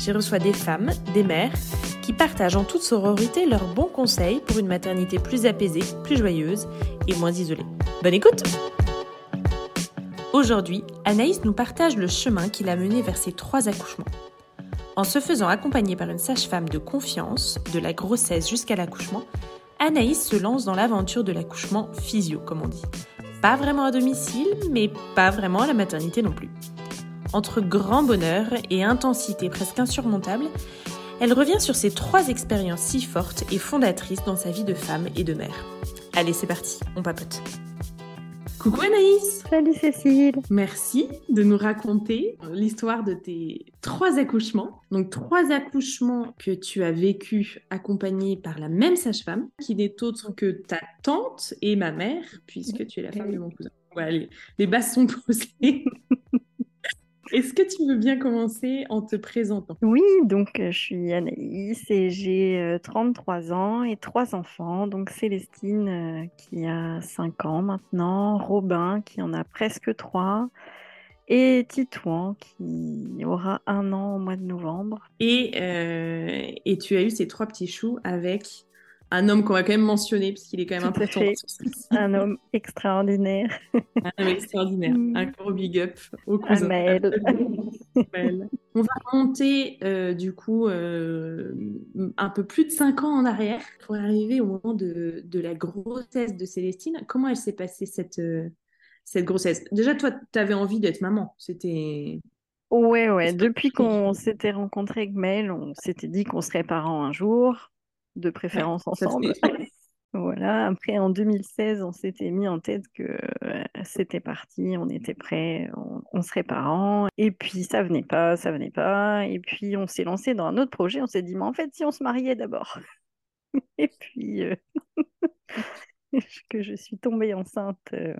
J'y reçois des femmes, des mères, qui partagent en toute sororité leurs bons conseils pour une maternité plus apaisée, plus joyeuse et moins isolée. Bonne écoute Aujourd'hui, Anaïs nous partage le chemin qui l'a mené vers ses trois accouchements. En se faisant accompagner par une sage-femme de confiance, de la grossesse jusqu'à l'accouchement, Anaïs se lance dans l'aventure de l'accouchement physio, comme on dit. Pas vraiment à domicile, mais pas vraiment à la maternité non plus. Entre grand bonheur et intensité presque insurmontable, elle revient sur ces trois expériences si fortes et fondatrices dans sa vie de femme et de mère. Allez, c'est parti, on papote. Coucou Anaïs Salut Cécile Merci de nous raconter l'histoire de tes trois accouchements. Donc trois accouchements que tu as vécu accompagnés par la même sage-femme, qui n'est autre que ta tante et ma mère, puisque tu es la femme de mon cousin. Voilà, les, les bases sont posées. Est-ce que tu veux bien commencer en te présentant? Oui, donc euh, je suis Anaïs et j'ai euh, 33 ans et trois enfants. Donc Célestine euh, qui a 5 ans maintenant, Robin qui en a presque 3 et Titouan qui aura un an au mois de novembre. et, euh, et tu as eu ces trois petits choux avec un homme qu'on va quand même mentionner, parce qu'il est quand même Tout important. Un homme extraordinaire, Un homme extraordinaire. Mm. Un gros big up au cousin. Belle. On va remonter euh, du coup euh, un peu plus de 5 ans en arrière pour arriver au moment de, de la grossesse de Célestine. Comment elle s'est passée cette, euh, cette grossesse? Déjà, toi, tu avais envie d'être maman. C'était... Ouais, ouais. Depuis qu'on s'était rencontrés avec Mel, on s'était dit qu'on serait parents un jour, de préférence ensemble. Voilà, après en 2016, on s'était mis en tête que euh, c'était parti, on était prêts, on, on serait parents. Et puis ça venait pas, ça venait pas. Et puis on s'est lancé dans un autre projet, on s'est dit, mais en fait, si on se mariait d'abord. Et puis euh, que je suis tombée enceinte euh,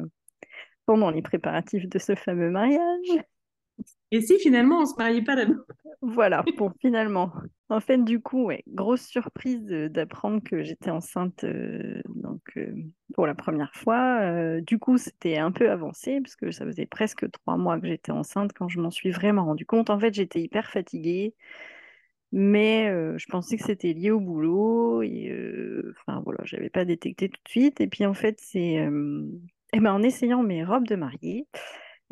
pendant les préparatifs de ce fameux mariage. Et si finalement on se mariait pas d'abord? Voilà, pour finalement. En fait, du coup, ouais, grosse surprise d'apprendre que j'étais enceinte euh, donc, euh, pour la première fois. Euh, du coup, c'était un peu avancé, parce que ça faisait presque trois mois que j'étais enceinte quand je m'en suis vraiment rendu compte. En fait, j'étais hyper fatiguée, mais je pensais que c'était lié au boulot. Enfin, voilà, je n'avais pas détecté tout de suite. Et puis, en fait, c'est eh ben, en essayant mes robes de mariée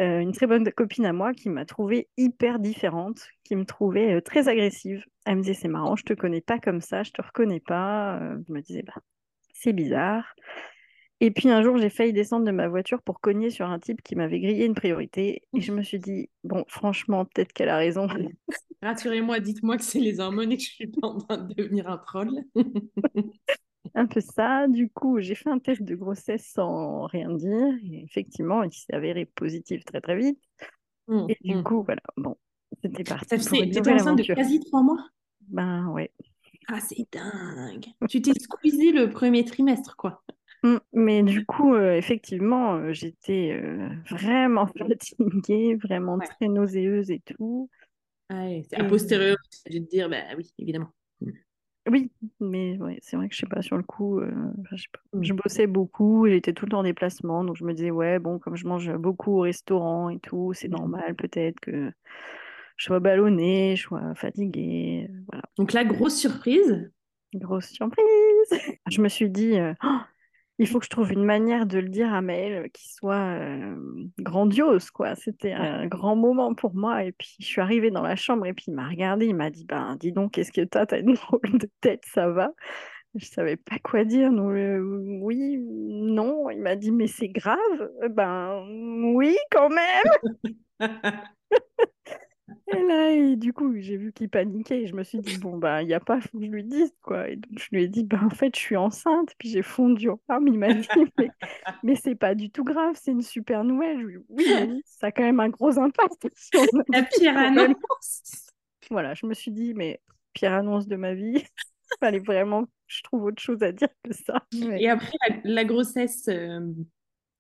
euh, une très bonne copine à moi qui m'a trouvée hyper différente, qui me trouvait euh, très agressive. Elle me disait, c'est marrant, je te connais pas comme ça, je te reconnais pas. Euh, je me disais, bah, c'est bizarre. Et puis un jour, j'ai failli descendre de ma voiture pour cogner sur un type qui m'avait grillé une priorité. Et je me suis dit, bon, franchement, peut-être qu'elle a raison. Rassurez-moi, dites-moi que c'est les hormones et que je suis pas en train de devenir un troll. un peu ça. Du coup, j'ai fait un test de grossesse sans rien dire. Et effectivement, il s'est avéré positif très très vite. Hum, Et du hum. coup, voilà, bon, c'était parti T'étais enceinte de quasi trois mois? Ben ouais. Ah, c'est dingue. Tu t'es squeezé le premier trimestre, quoi. Mm, Mais du coup, euh, effectivement, euh, j'étais euh, vraiment fatiguée, vraiment Ouais. très nauséeuse et tout. Ouais, a posteriori, as dû te dire, bah oui, évidemment. Oui, mais ouais, c'est vrai que je sais pas, sur le coup, euh, enfin, je sais pas. Mm. Je bossais beaucoup, j'étais tout le temps en déplacement, donc je me disais, ouais, bon, comme je mange beaucoup au restaurant et tout, c'est Mm. normal peut-être que je sois ballonnée, je sois fatiguée, euh, voilà. Donc la grosse surprise, Grosse surprise! Je me suis dit, euh, Oh, il faut que je trouve une manière de le dire à Maël qui soit euh, grandiose, quoi. C'était un grand moment pour moi. Et puis, je suis arrivée dans la chambre et puis il m'a regardé, il m'a dit, ben, dis donc, qu'est-ce que t'as? T'as une drôle de tête, ça va? Je savais pas quoi dire. Euh, oui, non. Il m'a dit, mais c'est grave? Ben, oui, quand même! Et là, et du coup, j'ai vu qu'il paniquait et je me suis dit, bon, bah, il n'y a pas, faut que je lui dise, quoi. Et donc, je lui ai dit, bah, en fait, je suis enceinte. Puis j'ai fondu en larmes. Il m'a dit, mais, mais c'est pas du tout grave, c'est une super nouvelle. Je lui ai dit, oui, ça a quand même un gros impact sur la pire annonce. Voilà, je me suis dit, mais pire annonce de ma vie. Fallait vraiment que je trouve autre chose à dire que ça. Ouais. Et après la, la grossesse, euh,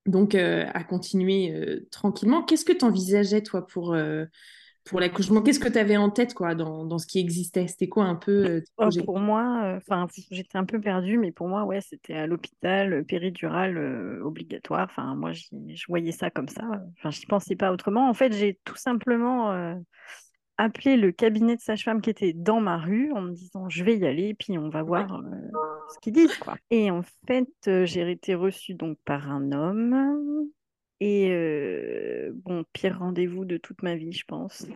donc euh, a continué euh, tranquillement. Qu'est-ce que tu envisageais, toi, pour, euh, pour l'accouchement Qu'est-ce que tu avais en tête, quoi, dans, dans ce qui existait? C'était quoi un peu euh, Oh, pour moi, enfin, j'étais un peu perdue, mais pour moi, ouais, c'était à l'hôpital, euh, péridurale euh, obligatoire. Enfin, moi, je voyais ça comme ça. Enfin, je n'y pensais pas autrement. En fait, j'ai tout simplement euh, appelé le cabinet de sage-femme qui était dans ma rue en me disant, je vais y aller, puis on va voir euh, ce qu'ils disent, quoi. Et en fait, euh, j'ai été reçue donc par un homme. Et euh, bon, pire rendez-vous de toute ma vie, je pense.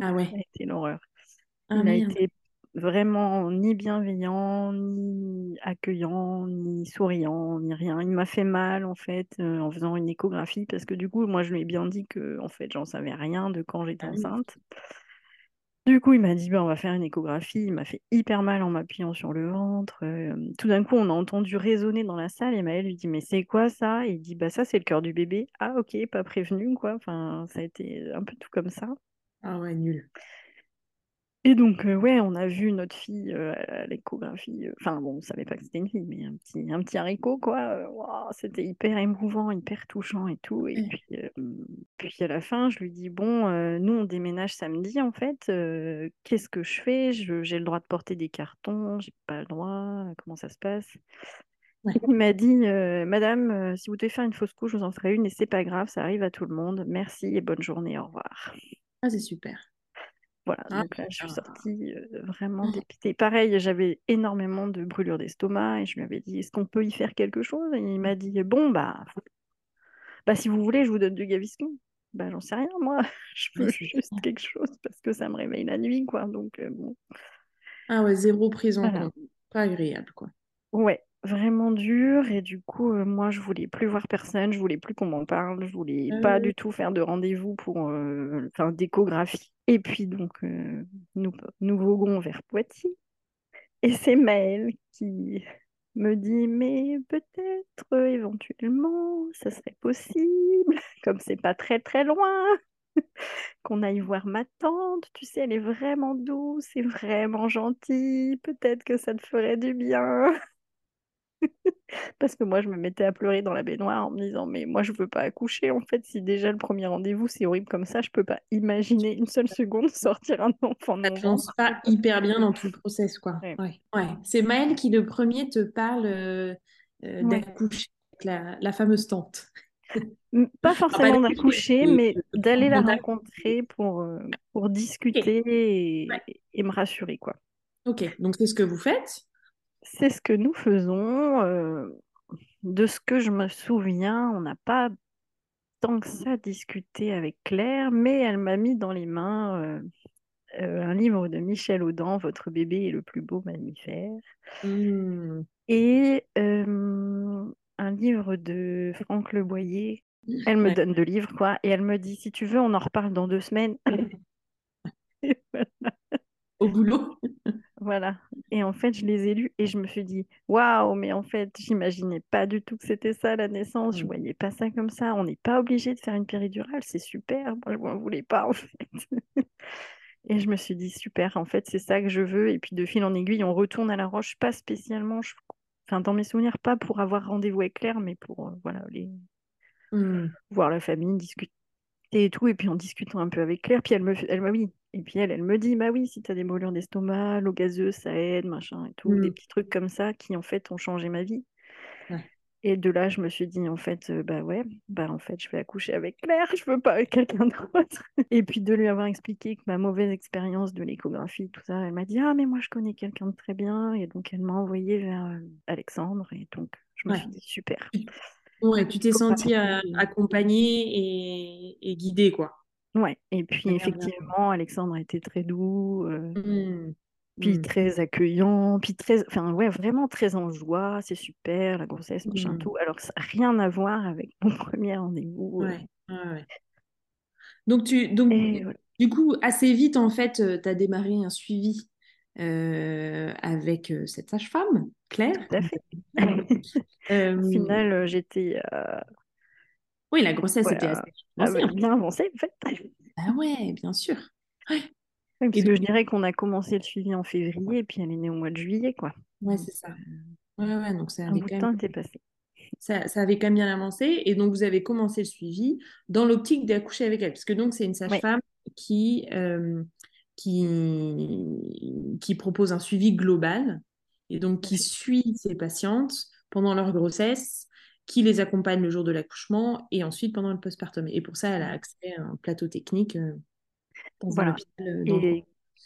Ah Ça ouais. a été l'horreur. Ah Il a merde. été vraiment ni bienveillant, ni accueillant, ni souriant, ni rien. Il m'a fait mal en fait euh, en faisant une échographie parce que du coup, moi, je lui ai bien dit que en fait, j'en savais rien de quand j'étais Ah oui. Du coup, il m'a dit, ben, on va faire une échographie. Il m'a fait hyper mal en m'appuyant sur le ventre. Euh, tout d'un coup, on a entendu résonner dans la salle et Maëlle lui dit, mais c'est quoi ça? Il dit, bah ça, c'est le cœur du bébé. Ah, ok, pas prévenu, quoi. Enfin, ça a été un peu tout comme ça. Ah ouais, nul. Et donc, euh, ouais, on a vu notre fille euh, à l'échographie. euh, Enfin, bon, on savait pas que c'était une fille, mais un petit, un petit haricot, quoi. C'était hyper émouvant, hyper touchant et tout. Et Ouais. puis, euh, puis à la fin, je lui dis, bon, nous, on déménage samedi, en fait. qu'est-ce que je fais? Je- j'ai le droit de porter des cartons, j'ai pas le droit. Comment ça se passe? Ouais. Il m'a dit, Madame, si vous devez faire une fausse couche, je vous en ferai une et c'est pas grave, ça arrive à tout le monde. Merci et bonne journée, au revoir. Ah, c'est super. Voilà, Ah, donc là, je suis sortie euh, vraiment Oh. dépitée. Pareil, j'avais énormément de brûlures d'estomac et je lui avais dit, est-ce qu'on peut y faire quelque chose? Et il m'a dit, bon, bah, bah, si vous voulez, je vous donne du Gaviscon. Bah, j'en sais rien, moi. Je veux juste quelque chose parce que ça me réveille la nuit, quoi. Donc, euh, bon, Ah ouais, zéro prise en voilà. compte. Pas agréable, quoi. Ouais, vraiment dur. Et du coup, euh, moi, je voulais plus voir personne, je voulais plus qu'on m'en parle, je voulais pas Euh, du tout faire de rendez-vous pour euh, enfin, d'échographie. Et puis, donc, euh, nous, nous voguons vers Poitiers. Et c'est Maëlle qui me dit, mais peut-être euh, éventuellement, ça serait possible, comme c'est pas très très loin, qu'on aille voir ma tante. Tu sais, elle est vraiment douce et vraiment gentille. Peut-être que ça te ferait du bien. Parce que moi, je me mettais à pleurer dans la baignoire en me disant, mais moi, je veux pas accoucher. En fait, si déjà le premier rendez-vous, c'est horrible comme ça, je peux pas imaginer une seule seconde sortir un enfant ça te lance pas hyper bien dans tout le process, quoi. Ouais. Ouais. Ouais. C'est Maëlle qui, le premier, te parle euh, euh, Ouais. d'accoucher avec la, la fameuse tante. Pas forcément d'accoucher, mais d'aller la rencontrer pour, euh, pour discuter et me rassurer, quoi. Ok. Donc, c'est ce que vous faites? C'est ce que nous faisons. euh, de ce que je me souviens, on n'a pas tant que ça discuté avec Claire, mais elle m'a mis dans les mains euh, euh, un livre de Michel Audin, Votre bébé est le plus beau mammifère, Hmm. et un livre de Franck Le Boyer. Elle me Ouais. donne deux livres, quoi, et elle me dit, si tu veux, on en reparle dans deux semaines. Et voilà. Au boulot? Voilà. Et en fait, je les ai lus et je me suis dit, waouh, mais en fait, j'imaginais pas du tout que c'était ça la naissance. Je Hmm. voyais pas ça comme ça. On n'est pas obligé de faire une péridurale, c'est super. Moi, je m'en voulais pas en fait. Et je me suis dit, super, en fait, c'est ça que je veux. Et puis de fil en aiguille, on retourne à la roche, pas spécialement, je- enfin, dans mes souvenirs, pas pour avoir rendez-vous avec Claire, mais pour euh, voilà, les... Hmm. voir la famille, discuter et tout. Et puis en discutant un peu avec Claire, puis elle me, elle m'a oui. Et puis elle, elle me dit, bah oui, si t'as des brûlures d'estomac, l'eau gazeuse, ça aide, machin et tout. Des Hmm. petits trucs comme ça qui, en fait, ont changé ma vie. Ouais. Et de là, je me suis dit, en fait, euh, bah ouais, bah en fait, je vais accoucher avec Claire, je veux pas avec quelqu'un d'autre. Et puis de lui avoir expliqué que ma mauvaise expérience de l'échographie, tout ça, elle m'a dit, ah, mais moi, je connais quelqu'un de très bien. Et donc, elle m'a envoyé vers euh, Alexandre. Et donc, je me Ouais. suis dit, super. Ouais, tu t'es sentie euh, accompagnée et, et guidée, quoi. Ouais. Et puis, effectivement, Alexandre a été très doux. euh, Hmm. puis Hmm. très accueillant, puis très, enfin ouais, vraiment très en joie, c'est super, la grossesse, machin, Hmm. tout. Alors ça n'a rien à voir avec mon premier rendez-vous. euh. Ouais, ouais, ouais. Donc, tu, donc, Et voilà, du coup, assez vite, en fait, tu as démarré un suivi euh, avec euh, cette sage-femme, Claire. tout à fait. Au final, euh, j'étais oui, la grossesse était assez avancée, ah, bien avancée, en fait. Ah ouais, bien sûr. Ouais. parce que je dirais qu'on a commencé le suivi en février et puis elle est née au mois de juillet, quoi. Ouais, c'est ça. Ouais, ouais, donc ça Un avait bout de temps même, était passé. ça, ça avait quand même bien avancé. Et donc, vous avez commencé le suivi dans l'optique d'accoucher avec elle. Parce que donc, c'est une Ouais, sage-femme qui, euh, qui, qui propose un suivi global et donc qui suit ses patientes pendant leur grossesse, qui les accompagne le jour de l'accouchement et ensuite pendant le postpartum. Et pour ça, elle a accès à un plateau technique euh, dans un Voilà. hôpital euh, le. Et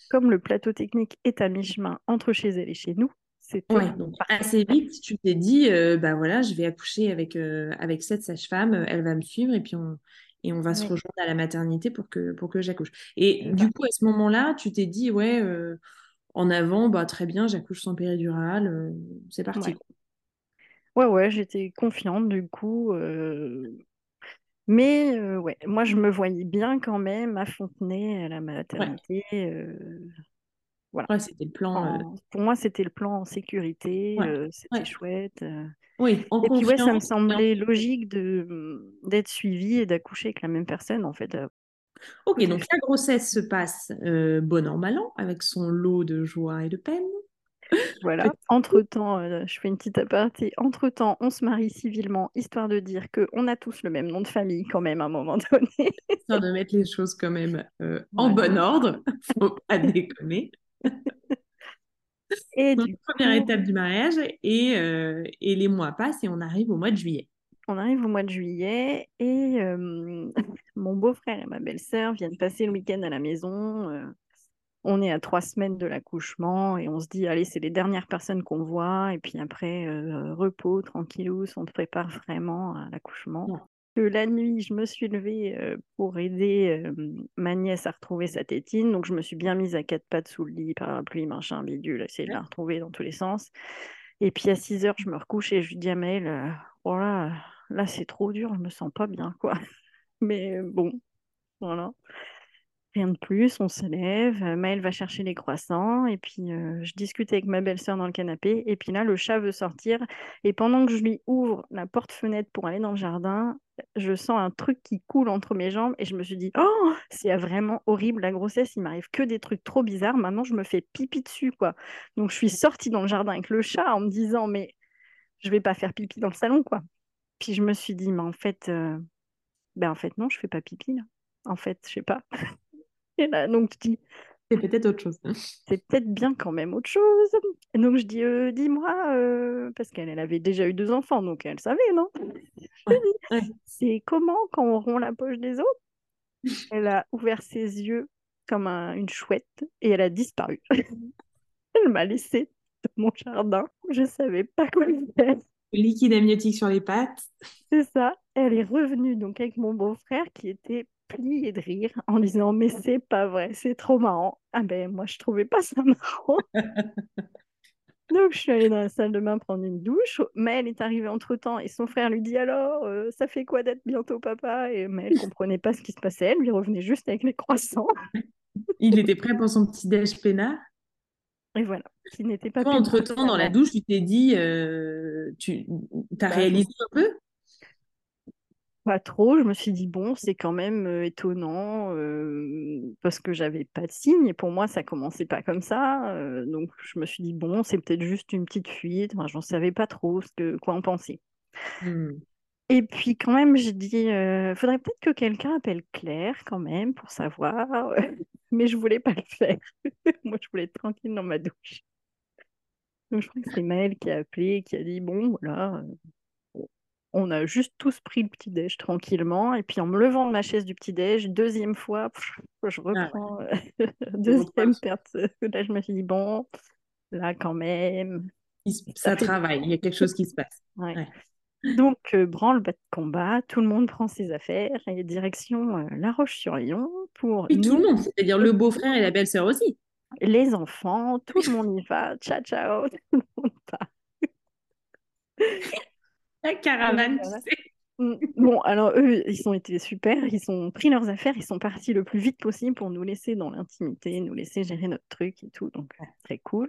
comme le plateau technique est à mi-chemin entre chez elle et chez nous, c'était Ouais, donc assez vite, tu t'es dit, euh, bah voilà, je vais accoucher avec, euh, avec cette sage-femme, euh, elle va me suivre et puis on, et on va se rejoindre à la maternité pour que, pour que j'accouche. Et du coup, à ce moment-là, tu t'es dit, ouais, euh, en avant, bah très bien, j'accouche sans péridurale, euh, c'est parti, Ouais. Ouais, ouais, j'étais confiante du coup. euh, Mais ouais, moi je me voyais bien quand même à Fontenay, à la maternité. Voilà. ouais, c'était le plan. euh, Pour moi, c'était le plan en sécurité, ouais, euh, c'était ouais, chouette. euh. oui, en Et puis ouais, ça me semblait logique de d'être suivie et d'accoucher avec la même personne en fait Ok, donc la grossesse se passe euh, bon an, mal an, avec son lot de joie et de peine. Voilà. Entre-temps, euh, je fais une petite aparté. Entre-temps, on se marie civilement, histoire de dire que on a tous le même nom de famille quand même à un moment donné. histoire de mettre les choses quand même euh, en Voilà. bon ordre, faut pas déconner. Et Donc, du première coup, étape du mariage et, euh, et les mois passent et on arrive au mois de juillet. on arrive au mois de juillet et euh, mon beau-frère et ma belle-sœur viennent passer le week-end à la maison. euh, on est à trois semaines de l'accouchement et on se dit, allez, c'est les dernières personnes qu'on voit. Et puis après, repos, tranquillou, on se prépare vraiment à l'accouchement. Que la nuit, je me suis levée euh, pour aider euh, ma nièce à retrouver sa tétine. Donc, je me suis bien mise à quatre pattes sous le lit, parapluie, machin, bidule, essayer de la retrouver dans tous les sens. Et puis à 6 heures, je me recouche et je lui dis à Maëlle, euh, oh là, là c'est trop dur, je me sens pas bien, quoi. Mais euh, bon, voilà. Rien de plus, on se lève. euh, Maëlle va chercher les croissants et puis euh, je discute avec ma belle-sœur dans le canapé. Et puis là, le chat veut sortir. Et pendant que je lui ouvre la porte-fenêtre pour aller dans le jardin, je sens un truc qui coule entre mes jambes et je me suis dit, oh, c'est vraiment horrible la grossesse. Il m'arrive que des trucs trop bizarres. Maintenant, je me fais pipi dessus, quoi. Donc, je suis sortie dans le jardin avec le chat en me disant, mais je vais pas faire pipi dans le salon, quoi. Puis je me suis dit, mais en fait, euh, ben en fait, non, je fais pas pipi, là. En fait, je sais pas. Et là, donc, je dis, C'est peut-être autre chose. c'est peut-être bien quand même autre chose. Et donc, je dis, euh, dis-moi, euh, parce qu'elle elle avait déjà eu deux enfants, donc elle savait, non? Ouais, ouais. c'est comment quand on rompt la poche des autres? Elle a ouvert ses yeux comme un- une chouette et elle a disparu. Elle m'a laissée dans mon jardin. Je savais pas quoi faire. Liquide amniotique sur les pattes. C'est ça. Elle est revenue donc avec mon beau-frère qui était plié de rire en disant mais c'est pas vrai, c'est trop marrant. Ah ben moi je trouvais pas ça marrant. Donc je suis allée dans la salle de bain prendre une douche. Maëlle est arrivée entre-temps et son frère lui dit alors euh, ça fait quoi d'être bientôt papa? Et Maëlle comprenait pas ce qui se passait. Elle lui revenait juste avec les croissants. Il était prêt pour son petit déj peinard? Et voilà, qui n'était pas Toi, entre-temps, dans la douche, tu t'es dit, euh, tu as Bah, réalisé un peu? Pas trop, je me suis dit, bon, c'est quand même euh, étonnant euh, parce que j'avais pas de signe et pour moi, ça commençait pas comme ça. euh, donc, je me suis dit, bon, c'est peut-être juste une petite fuite. Moi, j'en savais pas trop ce que, quoi en penser. Hmm. Et puis, quand même, j'ai dit, faudrait peut-être que quelqu'un appelle Claire quand même pour savoir. Mais je voulais pas le faire. Moi, je voulais être tranquille dans ma douche. Donc, je crois que c'est Maëlle qui a appelé, qui a dit, bon, voilà. On a juste tous pris le petit-déj tranquillement. Et puis en me levant de ma chaise du petit-déj, deuxième fois, pff, je Ah ouais, euh, reprends deuxième perte. Là, je me suis dit, bon, là quand même, ça travaille, il y a quelque chose qui se passe. Ouais. Ouais. Donc, euh, branle-bas de combat, tout le monde prend ses affaires et direction euh, La Roche-sur-Yon pour Oui, tout le monde, c'est-à-dire le beau-frère et la belle-sœur aussi. les enfants, tout le monde y va. Ciao, ciao, tout le monde part. La caravane, tu sais. Bon, alors eux, ils ont été super, ils ont pris leurs affaires, ils sont partis le plus vite possible pour nous laisser dans l'intimité, nous laisser gérer notre truc et tout, donc très cool.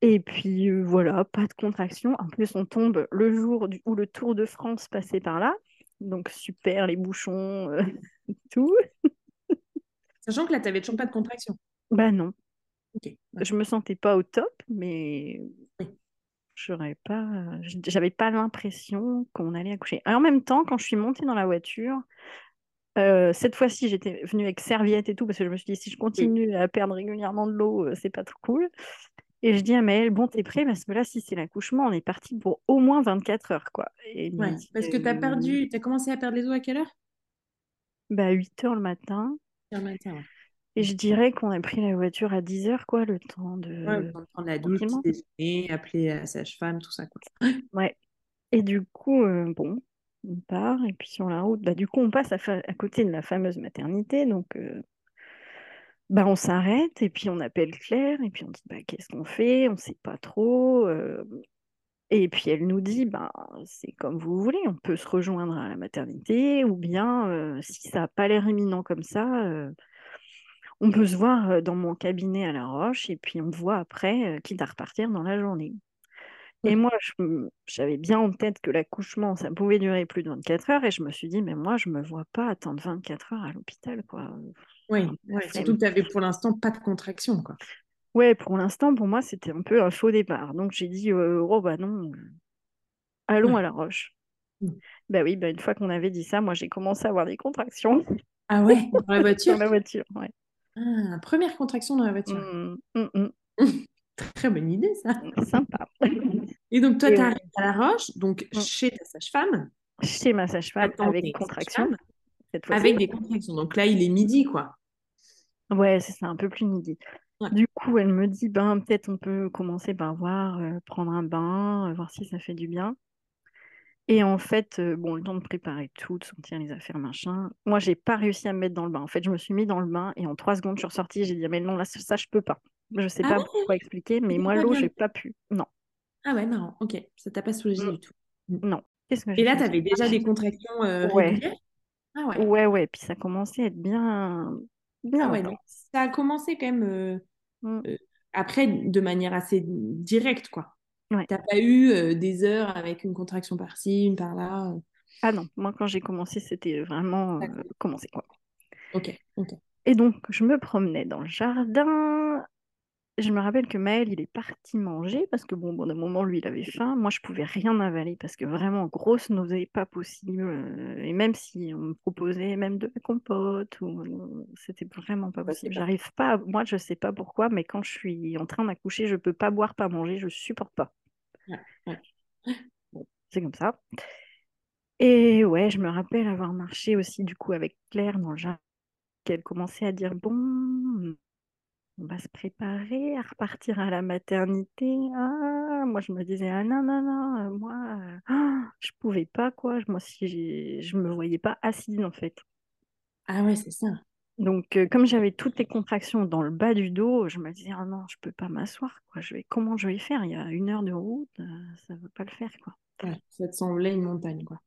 Et puis euh, voilà, pas de contraction. En plus, on tombe le jour du- où le Tour de France passait par là, donc super, les bouchons, euh, tout. Sachant que là, tu n'avais toujours pas de contraction. Bah non. Ok. Je me sentais pas au top, mais. J'aurais pas, j'avais pas l'impression qu'on allait accoucher. Et en même temps, quand je suis montée dans la voiture, euh, cette fois-ci, j'étais venue avec serviette et tout, parce que je me suis dit, si je continue à perdre régulièrement de l'eau, euh, c'est pas trop cool. Et je dis à Maëlle, bon, t'es prêt? Parce que là, si c'est l'accouchement, on est parti pour au moins 24 heures, quoi. Et Ouais, dit, parce que tu as euh, perdu, tu as commencé à perdre les os à quelle heure? Bah, 8 heures le matin. Le matin, ouais. Et je dirais qu'on a pris la voiture à 10 heures, quoi, le temps de... Ouais, prendre la douche, déjeuner, appeler la sage-femme, tout ça. Quoi. Ouais. Et du coup, euh, bon, on part, et puis sur la route, bah, du coup, on passe à, fa- à côté de la fameuse maternité, donc euh, bah, on s'arrête, et puis on appelle Claire, et puis on dit, bah, qu'est-ce qu'on fait? On sait pas trop. euh, Et puis elle nous dit, bah, c'est comme vous voulez, on peut se rejoindre à la maternité, ou bien, euh, si ça n'a pas l'air imminent comme ça, euh, on peut se voir dans mon cabinet à La Roche, et puis on voit après, quitte à repartir dans la journée. Et Ouais. moi, j'avais bien en tête que l'accouchement, ça pouvait durer plus de 24 heures, et je me suis dit, mais moi, je me vois pas attendre 24 heures à l'hôpital, quoi. Oui, ouais, surtout que tu avais pour l'instant pas de contraction. Quoi. Ouais, pour l'instant, pour moi, c'était un peu un faux départ. Donc j'ai dit, euh, oh bah non, allons Ouais. à La Roche. Mm. Bah oui, bah une fois qu'on avait dit ça, moi, j'ai commencé à avoir des contractions Ah ouais, dans la voiture? sur la voiture. Ouais. Ah, Première contraction dans la voiture. Mm, mm, mm, Très bonne idée, ça. sympa. Et donc, toi, tu ouais. arrives à La Roche, donc chez ta sage-femme, Chez ma sage-femme avec contraction, avec des contractions. Donc là, il est midi, quoi. Ouais, c'est ça, un peu plus midi. Ouais. Du coup, elle me dit, ben, peut-être on peut commencer par voir, euh, prendre un bain, euh, voir si ça fait du bien. Et en fait, euh, bon, le temps de préparer tout, de sortir les affaires, machin. Moi, j'ai pas réussi à me mettre dans le bain. En fait, je me suis mis dans le bain et en trois secondes, je suis ressortie. J'ai dit, ah, mais non, là, ça, je peux pas. Je sais Ah pas ouais? pourquoi expliquer, mais moi, l'eau, j'ai pas pu. Non, Ah ouais, marrant. Ok, ça t'a pas soulagé Mm. du tout. Mm. non. Qu'est-ce que Et là, tu avais déjà des contractions euh, Ouais. régulières? Ah ouais. Ouais, ouais. Puis ça commençait à être bien, bien Ah ouais, ça a commencé quand même euh, Mm. euh, après de manière assez directe, quoi. Ouais. T'as pas eu euh, des heures avec une contraction par-ci, une par-là. euh? Ah non, moi, quand j'ai commencé, c'était vraiment euh, D'accord. commencé, quoi. Ok, ok. Et donc, je me promenais dans le jardin. Je me rappelle que Maël, il est parti manger parce que, bon, bon d'un moment, lui, il avait faim. Moi, je pouvais rien avaler parce que vraiment, grosse nausée, pas possible. Euh, Et même si on me proposait même de la compote, ou... c'était vraiment pas possible. J'arrive pas, à- moi, je sais pas pourquoi, mais quand je suis en train d'accoucher, je peux pas boire, pas manger, je supporte pas. Ouais, ouais. Bon, c'est comme ça. Et ouais, je me rappelle avoir marché aussi, du coup, avec Claire dans le jardin, qu'elle commençait à dire, bon, on va se préparer à repartir à la maternité. Ah, moi, je me disais, ah non, non, non, euh, moi, euh, ah, je pouvais pas, quoi. Moi, si je me voyais pas assise, en fait. Ah ouais, c'est ça. Donc, euh, comme j'avais toutes les contractions dans le bas du dos, je me disais, ah non, je peux pas m'asseoir, quoi. Je vais, comment je vais faire? Il y a une heure de route, euh, ça ne veut pas le faire, quoi. Ouais, ça te semblait une montagne, quoi.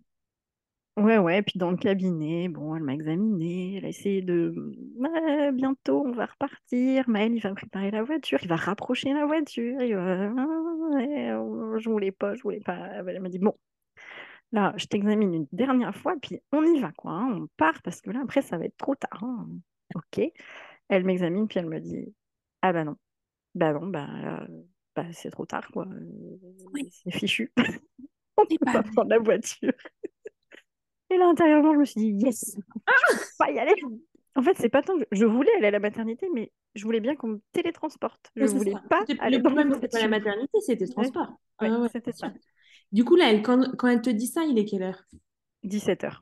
Ouais, ouais, puis dans le cabinet, bon, elle m'a examinée, elle a essayé de... Ouais, bientôt, on va repartir, Maël, il va préparer la voiture, il va rapprocher la voiture, il va... Ouais, euh, je voulais pas, je voulais pas. Elle m'a dit, bon, là, je t'examine une dernière fois, puis on y va, quoi, hein, on part, parce que là, après, ça va être trop tard. hein. Ok. Elle m'examine, puis elle me dit, ah bah non, bah non, bah, là, bah c'est trop tard, quoi, Euh, Oui. c'est fichu, on C'est peut pas pas prendre la voiture. Et là, intérieurement, je me suis dit, yes, je peux pas y aller. En fait, c'est pas tant que je voulais aller à la maternité, mais je voulais bien qu'on me télétransporte. Je voulais ça. pas aller Le dans problème, c'était pas la maternité, c'était le transport. ouais, Ah ouais, c'était ça. Du coup, là, elle, quand, quand elle te dit ça, il est quelle heure? 17h.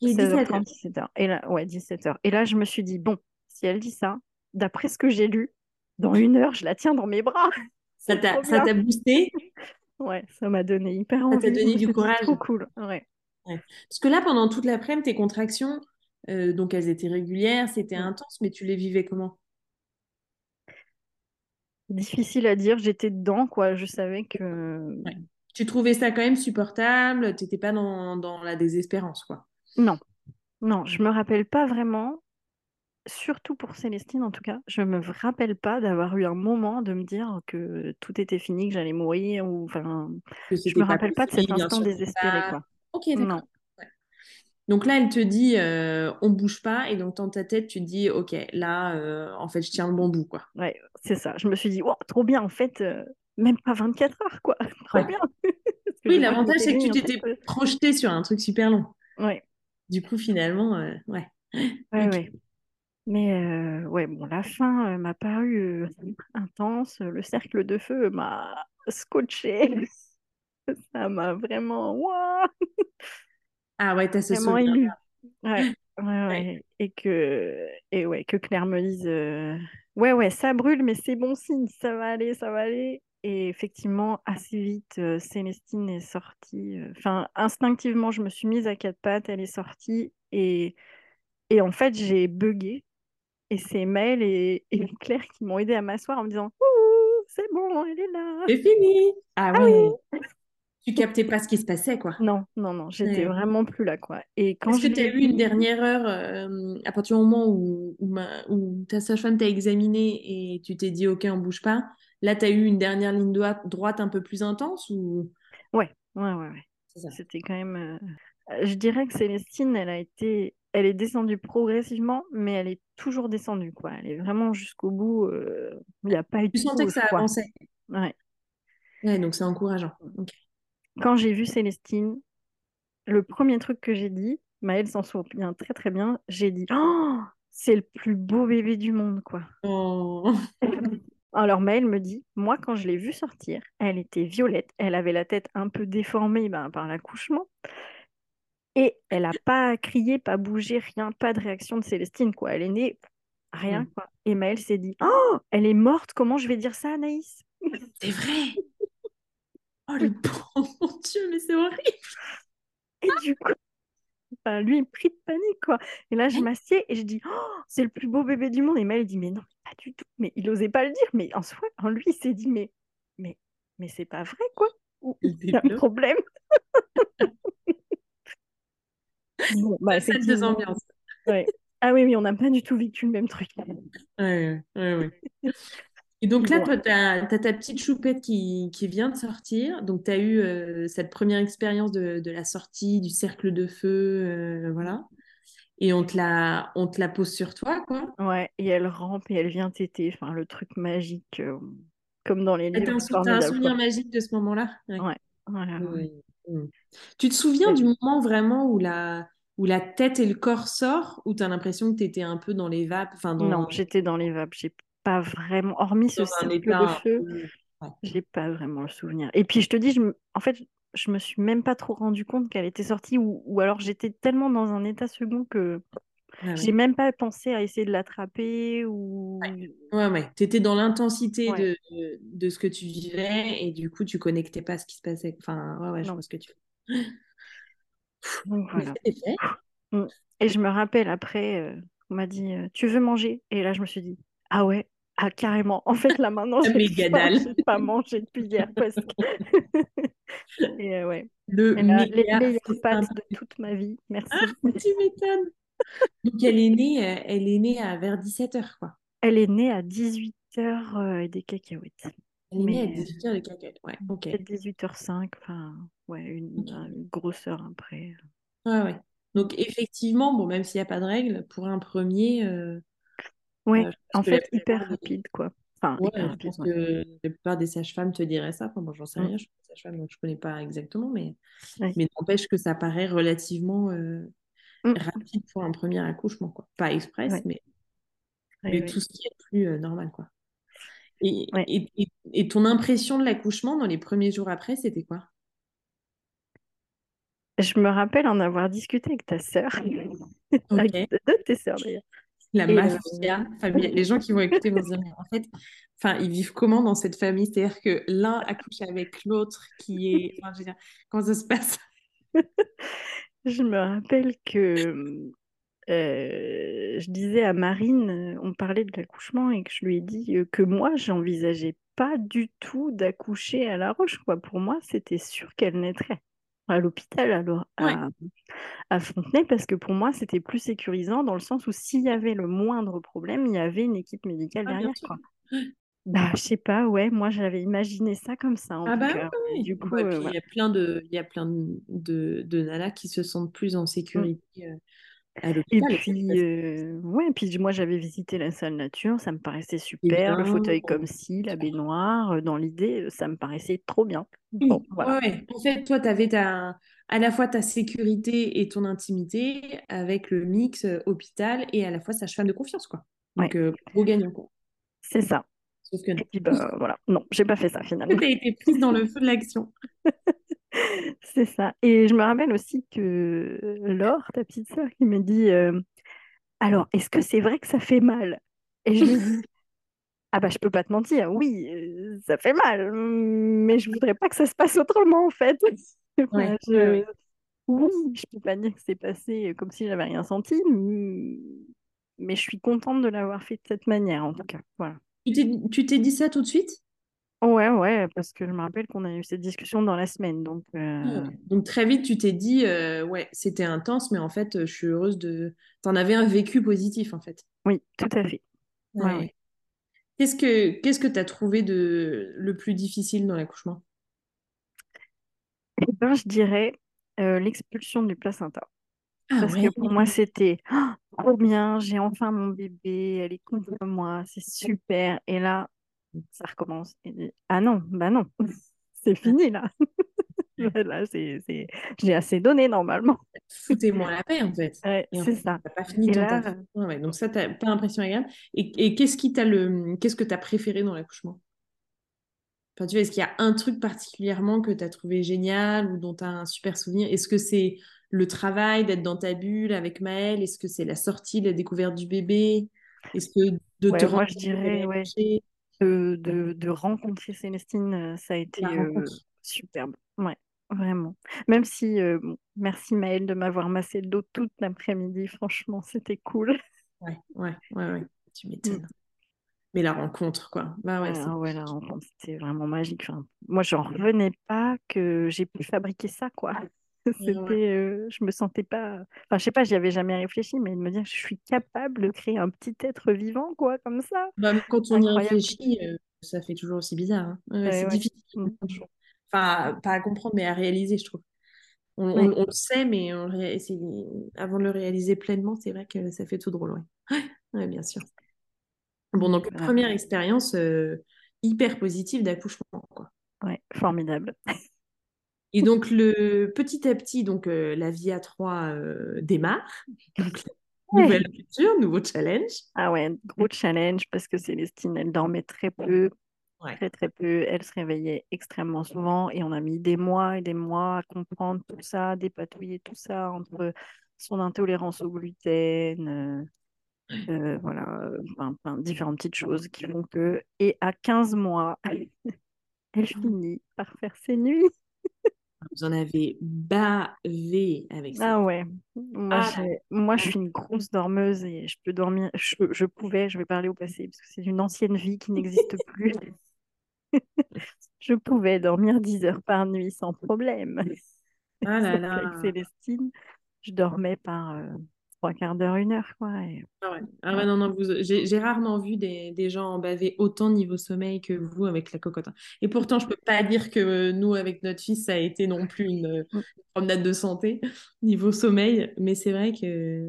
Il est 16h30, 17h. 17h. Et là, ouais, 17h. Et là, je me suis dit, bon, si elle dit ça, d'après ce que j'ai lu, dans une heure, je la tiens dans mes bras. Ça t'a ça t'a boosté, Ouais, ça m'a donné hyper ça envie. t'a Je donné du courage. trop cool. Ouais. Ouais. Parce que là, pendant toute l'après-midi, tes contractions, euh, donc elles étaient régulières, c'était intense, mais tu les vivais comment? Difficile à dire, j'étais dedans, quoi. Je savais que... Ouais. Tu trouvais ça quand même supportable, t'étais pas dans, dans la désespérance, quoi? Non, non, je me rappelle pas vraiment. surtout pour Célestine en tout cas, je me rappelle pas d'avoir eu un moment de me dire que tout était fini, que j'allais mourir, ou enfin, je me rappelle pas de cet instant désespéré, quoi. Ok, Non. d'accord. Ouais. Donc là, elle te dit, euh, on bouge pas, et donc dans ta tête, tu te dis, ok, là, euh, en fait, je tiens le bon bout, quoi. Ouais, c'est ça. Je me suis dit, trop bien, en fait, euh, même pas 24 heures, quoi. trop Ouais. bien. Oui, l'avantage, c'est que tu t'étais trucs, projeté sur un truc super long. Ouais, Du coup, finalement, euh, ouais. ouais, ouais. Mais euh, ouais, bon, la fin euh, m'a paru euh, intense. Le cercle de feu m'a scotché. Ça m'a vraiment, ouah, Ah ouais, t'as ce vraiment ému. Ouais, ouais, Ouais. ouais. Et que, et ouais, que Claire me dise, euh, ouais, ouais, ça brûle, mais c'est bon signe, ça va aller, ça va aller. Et effectivement, assez vite, euh, Célestine est sortie. euh, Enfin, instinctivement, je me suis mise à quatre pattes, elle est sortie. Et, et en fait, j'ai bugué. Et c'est Maëlle et, et Claire qui m'ont aidé à m'asseoir en me disant, Ouh, c'est bon, elle est là. C'est fini. Ah Ah ouais. oui. Tu captais pas ce qui se passait, quoi. Non, non, non, j'étais Ouais. vraiment plus là, quoi. Et quand Est-ce que tu as eu une dernière heure euh, à partir du moment où, où, ma- où ta sage-femme t'a examiné et tu t'es dit, OK, on bouge pas? Là, tu as eu une dernière ligne droite, un peu plus intense ou? Ouais, ouais, ouais? C'était quand même. euh, Je dirais que Célestine, elle a été. Elle est descendue progressivement, mais elle est toujours descendue, quoi. Elle est vraiment jusqu'au bout. euh, Il n'y a pas eu de Tu sentais que ça quoi. avançait. Ouais. Ouais, donc c'est encourageant. Quand j'ai vu Célestine, le premier truc que j'ai dit, Maëlle s'en souvient très très bien, j'ai dit Oh, c'est le plus beau bébé du monde, quoi. Oh. Alors Maëlle me dit, moi quand je l'ai vue sortir, elle était violette, elle avait la tête un peu déformée ben, par l'accouchement, et elle n'a pas crié, pas bougé, rien, pas de réaction de Célestine, quoi. Elle est née, rien, Mm. quoi. Et Maëlle s'est dit, oh, elle est morte, comment je vais dire ça, Anaïs? C'est vrai. Oh le pauvre, mon Dieu, mais c'est horrible. Et du coup, ben, lui, il pris de panique, quoi. Et là, je m'assieds et je dis, oh, c'est le plus beau bébé du monde. Et Maëlle dit, mais non, pas du tout. Mais il n'osait pas le dire, mais en soi, en lui, il s'est dit, mais, mais, mais c'est pas vrai, quoi. Il il y a un problème. Bon, bah, des effectivement. ambiances. Ouais. Ah oui, oui, on n'a pas du tout vécu le même truc. Ouais, ouais, ouais. Et donc là, toi, tu as, ta petite choupette qui, qui vient de sortir. Donc, tu as eu euh, cette première expérience de, de la sortie du cercle de feu. euh, voilà. Et on te la, on te la pose sur toi, quoi. ouais, et elle rampe et elle vient téter, enfin le truc magique, euh, comme dans les T'as livres, un, t'as un quoi. souvenir magique de ce moment-là? Ouais. Ouais, voilà, ouais. Tu te souviens du moment vraiment où la, où la tête et le corps sortent, où tu as l'impression que tu étais un peu dans les vapes, enfin Non, dans, j'étais dans les vapes, j'ai pas vraiment, hormis ce cercle de feu. Ouais. j'ai pas vraiment le souvenir. Et puis je te dis, je me- en fait, je me suis même pas trop rendu compte qu'elle était sortie, ou, ou alors j'étais tellement dans un état second que Ouais, ouais. j'ai même pas pensé à essayer de l'attraper ou. Ouais, ouais. Tu étais dans l'intensité Ouais, de, de, ce que tu vivais et du coup, tu connectais pas à ce qui se passait. Enfin, ouais, ouais, je non. vois ce que tu Donc voilà. Mm. Et je me rappelle après, euh, on m'a dit euh, Tu veux manger? Et là, je me suis dit Ah ouais, ah carrément. En fait, là maintenant, j'ai j'ai pas mangé depuis hier presque. Et euh, ouais, Le là, les meilleures pâtes de toute ma vie, merci. Ah, tu m'étonnes. Donc, elle est née, euh, elle est née à vers 17h, quoi. Elle est née à 18h et des cacahuètes. Elle est née à Mais 18h de cacahuètes. Ouais, euh, ok. peut-être 18h05, enfin, ouais, une, grosse heure après. Ouais, ouais. Donc, effectivement, bon, même s'il n'y a pas de règle, pour un premier, euh, Ouais, euh, en fait, hyper des... rapide, quoi. Enfin, Ouais, hyper je rapide, pense ouais. que la plupart des sages-femmes te diraient ça. Enfin, bon, j'en sais Mm. rien, je suis sage-femme, donc je connais pas exactement, mais, Ouais. mais n'empêche que ça paraît relativement euh, Mm. rapide pour un premier accouchement, quoi. Pas express, mais, mais tout ce qui est plus euh, normal, quoi. Et, et, et, et ton impression de l'accouchement dans les premiers jours après, c'était quoi? Je me rappelle en avoir discuté avec ta sœur, avec deux de tes sœurs d'ailleurs. La euh, mafia familiale. Les gens qui vont écouter vont se dire, mais en fait, enfin, ils vivent comment dans cette famille? C'est-à-dire que l'un accouche avec l'autre qui est... Enfin, je veux dire, comment ça se passe? je me rappelle que euh, je disais à Marine, euh, on parlait de l'accouchement et que je lui ai dit que moi, j'envisageais pas du tout d'accoucher à La Roche, quoi. Pour moi, c'était sûr qu'elle naîtrait à l'hôpital, alors Ouais, à, à Fontenay, parce que pour moi, c'était plus sécurisant dans le sens où s'il y avait le moindre problème, il y avait une équipe médicale ah, derrière, quoi. Bah, je sais pas, ouais, moi j'avais imaginé ça comme ça en Ah bah cas. Oui. du coup, Ouais, euh, il y a plein de, il y a plein de, de, de nanas qui se sentent plus en Mm. sécurité euh, à Et l'hôpital. C'est puis, ouais, puis moi j'avais visité la salle nature, ça me paraissait super, le bien. fauteuil comme ci, la baignoire, dans l'idée, ça me paraissait trop bien. Bon, Oui, voilà. ouais, ouais. En fait, toi, tu avais ta, à la fois ta sécurité et ton intimité avec le mix hôpital et à la fois sage-femme de confiance, quoi. Ouais, Donc, gros gagnant, quoi. c'est ça. Sauf que Et non. puis, bah voilà. Non, j'ai pas fait ça finalement. Tu as été prise dans le feu de l'action. C'est ça. Et je me rappelle aussi que Laure, ta petite sœur, qui me dit euh, Alors, est-ce que c'est vrai que ça fait mal? Et je lui ai dit Ah bah je peux pas te mentir, oui, euh, ça fait mal, mais je voudrais pas que ça se passe autrement en fait. Ouais, ouais, je... ouais. Oui, je peux pas dire que c'est passé comme si j'avais rien senti, mais je suis contente de l'avoir fait de cette manière en tout cas. Voilà. Tu t'es dit ça tout de suite? Ouais, ouais, parce que je me rappelle qu'on a eu cette discussion dans la semaine, donc Ah euh. Donc, très vite, tu t'es dit, euh, ouais, c'était intense, mais en fait, euh, je suis heureuse de. T'en avais un vécu positif, en fait. oui, tout à fait. Ouais, ouais. Ouais. Qu'est-ce que qu'est-ce que tu as trouvé de le plus difficile dans l'accouchement? Eh ben, je dirais euh, l'expulsion du placenta. Ah Parce que ouais. pour moi, c'était Ah, trop bien, j'ai enfin mon bébé, elle est contre moi, c'est super. Et là, ça recommence. Et ah non, bah non, c'est fini là. Là, j'ai assez donné normalement. Foutez-moi la paix, en fait. Ouais, c'est ça. t'as pas fini ton là, taf. Ouais, ouais. Donc ça, t'as pas l'impression agréable. Et, et qu'est-ce qui t'a le qu'est-ce que t'as préféré dans l'accouchement? Enfin, tu vois, est-ce qu'il y a un truc particulièrement que t'as trouvé génial ou dont t'as un super souvenir? Est-ce que c'est le travail, d'être dans ta bulle avec Maëlle? Est-ce que c'est la sortie, la découverte du bébé? Est-ce que de te ouais, moi, je dirais ouais? De, de, de rencontrer Célestine, euh, ça a été euh, superbe. Ouais, vraiment. Même si, euh, bon, merci Maëlle de m'avoir massé le dos toute l'après-midi, franchement, c'était cool. Ouais, ouais, ouais, ouais. Tu Mm. m'étonnes. Mais la rencontre, quoi. Bah ouais, Ah ouais, la rencontre, c'était vraiment magique. Enfin, moi, j'en revenais pas que j'ai pu fabriquer ça, quoi. ouais, ouais. C'était, euh, je me sentais pas. Enfin, je sais pas, j'y avais jamais réfléchi, mais de me dire que je suis capable de créer un petit être vivant, quoi, comme ça. Bah, quand on y réfléchit, euh, ça fait toujours aussi bizarre. hein. Ouais, c'est ouais. difficile Mm. trouve. Enfin, pas à comprendre, mais à réaliser, je trouve. On, Ouais. on- on le sait, mais on ré- avant de le réaliser pleinement, c'est vrai que ça fait tout drôle. Ouais, bien sûr. Bon, Donc, donc, première expérience euh, hyper positive d'accouchement, quoi. Ouais, formidable. Et donc, le, petit à petit, donc, euh, la vie à trois euh, démarre. Donc, Ouais. nouvelle aventure, nouveau challenge. Ah ouais, gros challenge parce que Célestine, elle dormait très peu, Ouais. très très peu. Elle se réveillait extrêmement souvent et on a mis des mois et des mois à comprendre tout ça, dépatouiller tout ça entre son intolérance au gluten, euh, euh, voilà, plein- différentes petites choses qui font que. Et à 15 mois, elle finit par faire ses nuits. Vous en avez bavé avec Ah cette... ouais, moi, Ah, moi je suis une grosse dormeuse et je peux dormir, je, je pouvais, je vais parler au passé parce que c'est une ancienne vie qui n'existe plus. Je pouvais dormir 10 heures par nuit sans problème. ah là là. Célestine, je dormais par euh, trois quarts d'heure, une heure, quoi. et- Ah ouais, ah ouais, ouais. non, non, vous, j'ai rarement vu des, des gens en baver autant niveau sommeil que vous avec la cocotte. hein. Et pourtant, je peux pas dire que nous, avec notre fils, ça a été non plus une, une Mm. promenade de santé niveau sommeil, mais c'est vrai que...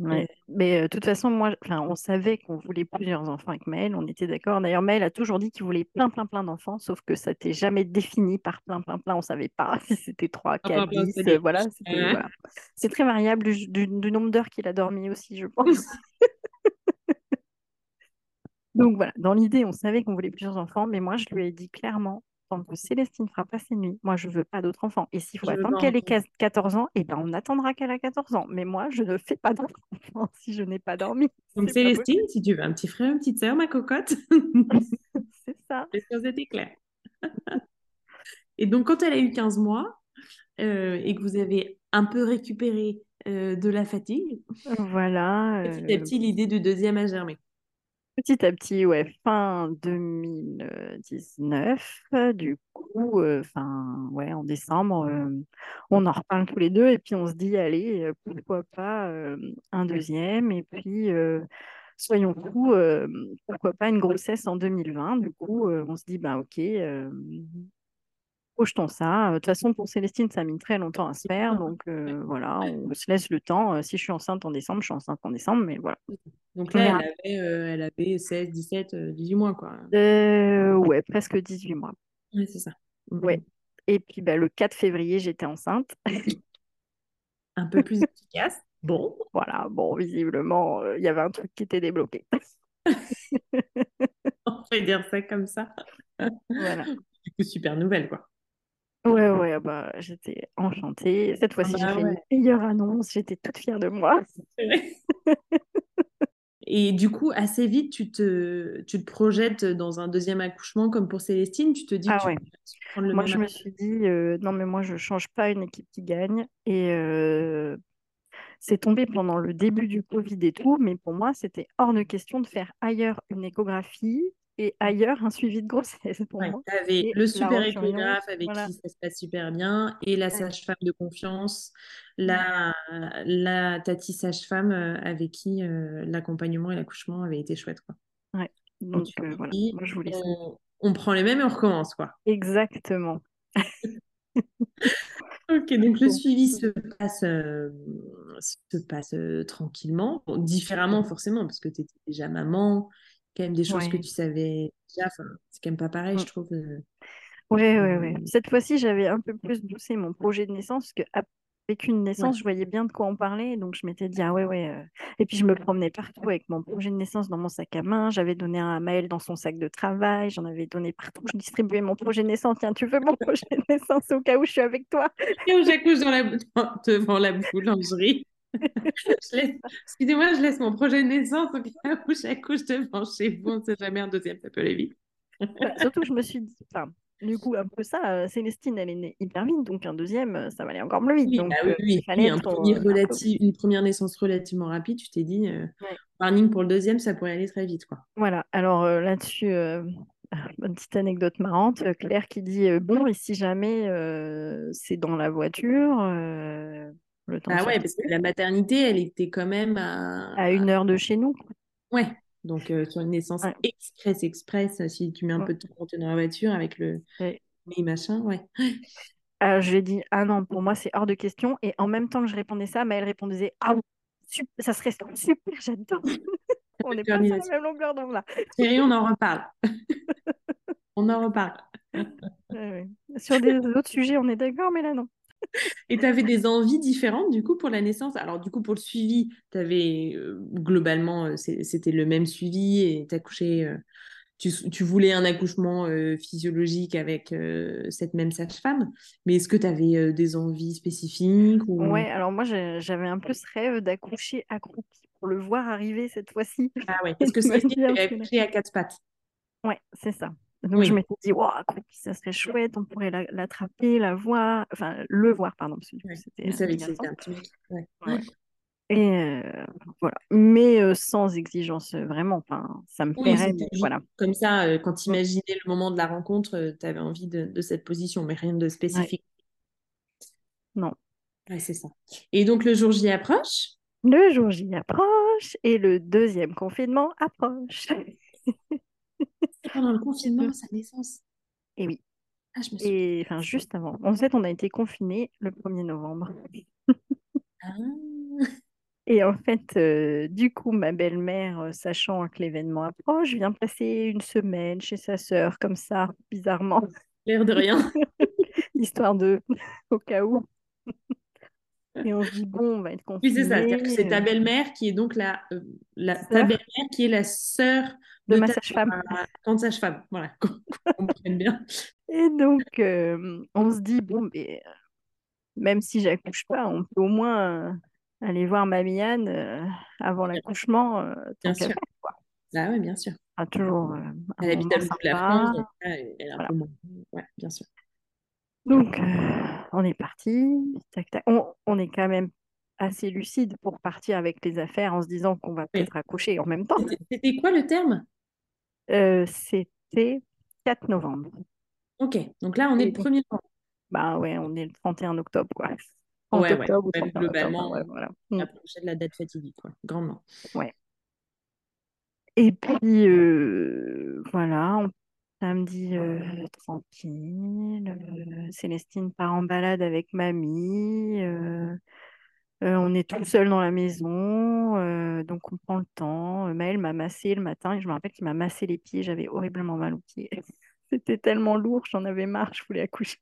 euh, Ouais. Mais euh, de toute façon, moi, on savait qu'on voulait plusieurs enfants avec Maël, on était d'accord. D'ailleurs, Maël a toujours dit qu'il voulait plein, plein, plein d'enfants, sauf que ça n'était jamais défini par plein, plein, plein. On savait pas si c'était 3, hop, 4, hop, hop, 10. ça euh, dit. voilà. C'est très variable du, du- du nombre d'heures qu'il a dormi aussi, je pense. Donc voilà, dans l'idée, on savait qu'on voulait plusieurs enfants, mais moi, je lui ai dit clairement, tant que Célestine fera pas ses nuits, moi, je veux pas d'autres enfants. Et s'il faut Je attendre qu'elle ait entendre. 14 ans, eh ben, on attendra qu'elle a 14 ans. Mais moi, je ne fais pas d'autres enfants si je n'ai pas dormi. Donc, Célestine, si tu veux un petit frère, une petite sœur, ma cocotte, C'est ça. les choses étaient claires. Et donc, quand elle a eu 15 mois euh, et que vous avez un peu récupéré euh, de la fatigue, Voilà. petit à euh, petit, l'idée du deuxième a germé. Petit à petit, ouais, fin 2019, euh, du coup, euh, en décembre, euh, on en reparle tous les deux et puis on se dit, allez, pourquoi pas un deuxième. Et puis, soyons fous, pourquoi pas une grossesse en 2020 Du coup, on se dit, bah ok, projetons ça. De toute façon, pour Célestine, ça a mis très longtemps à se faire. Donc euh, voilà, on se laisse le temps. Euh, si je suis enceinte en décembre, je suis enceinte en décembre, mais voilà. Donc On là, elle avait, euh, elle avait 16, 17, euh, 18 mois, quoi. Euh, ouais, presque 18 mois. C'est ça. Mhm. Ouais. Et puis bah, le 4 février, j'étais enceinte. Un peu plus efficace. Bon. Voilà, bon, visiblement, il y avait un truc qui était débloqué. On peut dire ça comme ça. Voilà. Du coup, super nouvelle, quoi. Ouais, ouais, bah, j'étais enchantée. Cette fois-ci, Ah j'ai bah fait ouais. une meilleure annonce. J'étais toute fière de moi. Vrai. Et du coup, assez vite, tu te, tu te projettes dans un deuxième accouchement comme pour Célestine. Tu te dis que Ah tu ouais. vas prendre le Moi, même je me suis dit, euh, non, mais moi, je change pas une équipe qui gagne. Et euh, c'est tombé pendant le début du Covid et tout, mais pour moi, c'était hors de question de faire ailleurs une échographie et ailleurs un suivi de grossesse pour Ouais, moi. tu avais le super échographe avec voilà. qui ça se passe super bien et la sage-femme de confiance, la, la tati sage-femme euh, avec qui euh, l'accompagnement et l'accouchement avaient été chouettes. Quoi. Ouais. Donc euh, voilà, moi, je voulais on, on prend les mêmes et on recommence. Quoi. Exactement. Ok, donc le suivi se passe, euh, se passe euh, tranquillement, Bon, différemment forcément, parce que tu étais déjà maman, quand même des choses que tu savais déjà, enfin, c'est quand même pas pareil, Mm. je trouve. Ouais, ouais, ouais. euh, Cette fois-ci, j'avais un peu plus poussé mon projet de naissance, parce qu'avec une ouais. naissance, je voyais bien de quoi on parlait, donc je m'étais dit, ah ouais, ouais. euh. Et puis je me promenais partout avec mon projet de naissance dans mon sac à main, j'avais donné un à Maëlle dans son sac de travail, j'en avais donné partout, je distribuais mon projet de naissance, tiens, tu veux mon projet de naissance au cas où je suis avec toi? Et où j'accouche dans la, devant la boulangerie. Laisse- Excusez-moi, je laisse mon projet de naissance au cas où j'accouche devant chez vous. On ne sait jamais, un deuxième, ça peut aller vite. Bah, surtout je me suis dit, enfin, du coup, un peu ça, euh, Célestine, elle est née hyper vite, donc un deuxième, euh, ça va aller encore plus vite, Oui, donc bah oui, euh, oui. il fallait Oui, un premier euh, une première naissance relativement rapide, tu t'es dit, euh, Ouais. warning pour le deuxième, ça pourrait aller très vite, quoi. Voilà, alors là-dessus, une petite anecdote marrante, Claire qui dit Bon, et si jamais c'est dans la voiture, le temps Bah ouais, parce que la maternité, elle était quand même à... à une heure de chez nous. Ouais, donc euh, sur une naissance Ouais. express, express, si tu mets un Ouais. peu de temps tenir la voiture avec le Et, mais machin, ouais. euh, je lui ai dit Ah non, pour moi, c'est hors de question. Et en même temps que je répondais ça, mais elle répondait Ah, oui, ça serait super, j'adore. On n'est pas sur la même longueur d'onde là. Chérie, on en reparle. On en reparle. Ouais, ouais. Sur des autres sujets, on est d'accord, mais là, non. Et tu avais des envies différentes du coup pour la naissance? Alors du coup pour le suivi, tu avais globalement euh, c'est- c'était le même suivi et t'accouchais, euh, tu, tu voulais un accouchement euh, physiologique avec euh, cette même sage-femme. Mais est-ce que tu avais des envies spécifiques ou... Ouais, alors moi, j'avais un peu ce rêve d'accoucher accroupi pour le voir arriver cette fois-ci. Ah ouais, parce que que- accouché à quatre pattes. Ouais, c'est ça. Donc je m'étais dit, waouh, ça serait chouette, on pourrait la- l'attraper, la voir, enfin le voir, pardon, parce que Ouais. c'était un petit. Ouais. Ouais. Et euh, voilà. Mais euh, sans exigence, vraiment. Enfin, ça me Oui, plairait, mais voilà. comme ça, euh, quand tu imaginais le moment de la rencontre, tu avais envie de, de cette position, mais rien de spécifique. Non. Ouais, c'est ça. Et donc le jour J approche? Le jour J approche et le deuxième confinement approche. Pendant le confinement, sa naissance. Et oui. Ah, je me souviens. Et enfin, juste avant. En fait, on a été confinés le 1er novembre. Ah. Et en fait, euh, du coup, ma belle-mère, euh, sachant que l'événement approche, vient passer une semaine chez sa sœur, comme ça, bizarrement, L'air de rien. histoire de, au cas où. Et on se dit, bon, on va être Oui, c'est ça. confinés. C'est ta euh, belle-mère qui est donc la, euh, la ta belle-mère qui est la sœur De de, ma sage-femme. tante sage-femme. Voilà, qu'on bien. Et donc, euh, on se dit, bon, mais, euh, même si j'accouche pas, on peut au moins euh, aller voir Mamie Anne euh, avant l'accouchement, Bien sûr. quoi. Ah oui, bien sûr. Toujours Elle habite à l'autre bout de la. France, donc là, elle est un Voilà. peu moins. Ouais, bien sûr. Donc, on est parti. Tac, tac. On, on est quand même assez lucide pour partir avec les affaires en se disant qu'on va peut-être accoucher en même temps. C'était quoi le terme? Euh, C'était 4 novembre. Ok, donc là, on est le donc, premier novembre. bah ouais, on est le 31 octobre, quoi. 30 Ouais, ouais. octobre ou Ouais, 31 octobre, globalement, ouais, on voilà. Mm, approchait de la date fatidique, quoi. Grandement. ouais. Et puis, euh, voilà, on, samedi euh, tranquille. euh, Célestine part en balade avec mamie. euh, euh, on est tout seul dans la maison, euh, donc on prend le temps. Euh, Maël m'a massé le matin et je me rappelle qu'il m'a massé les pieds. J'avais horriblement mal aux pieds. C'était tellement lourd, j'en avais marre, je voulais accoucher.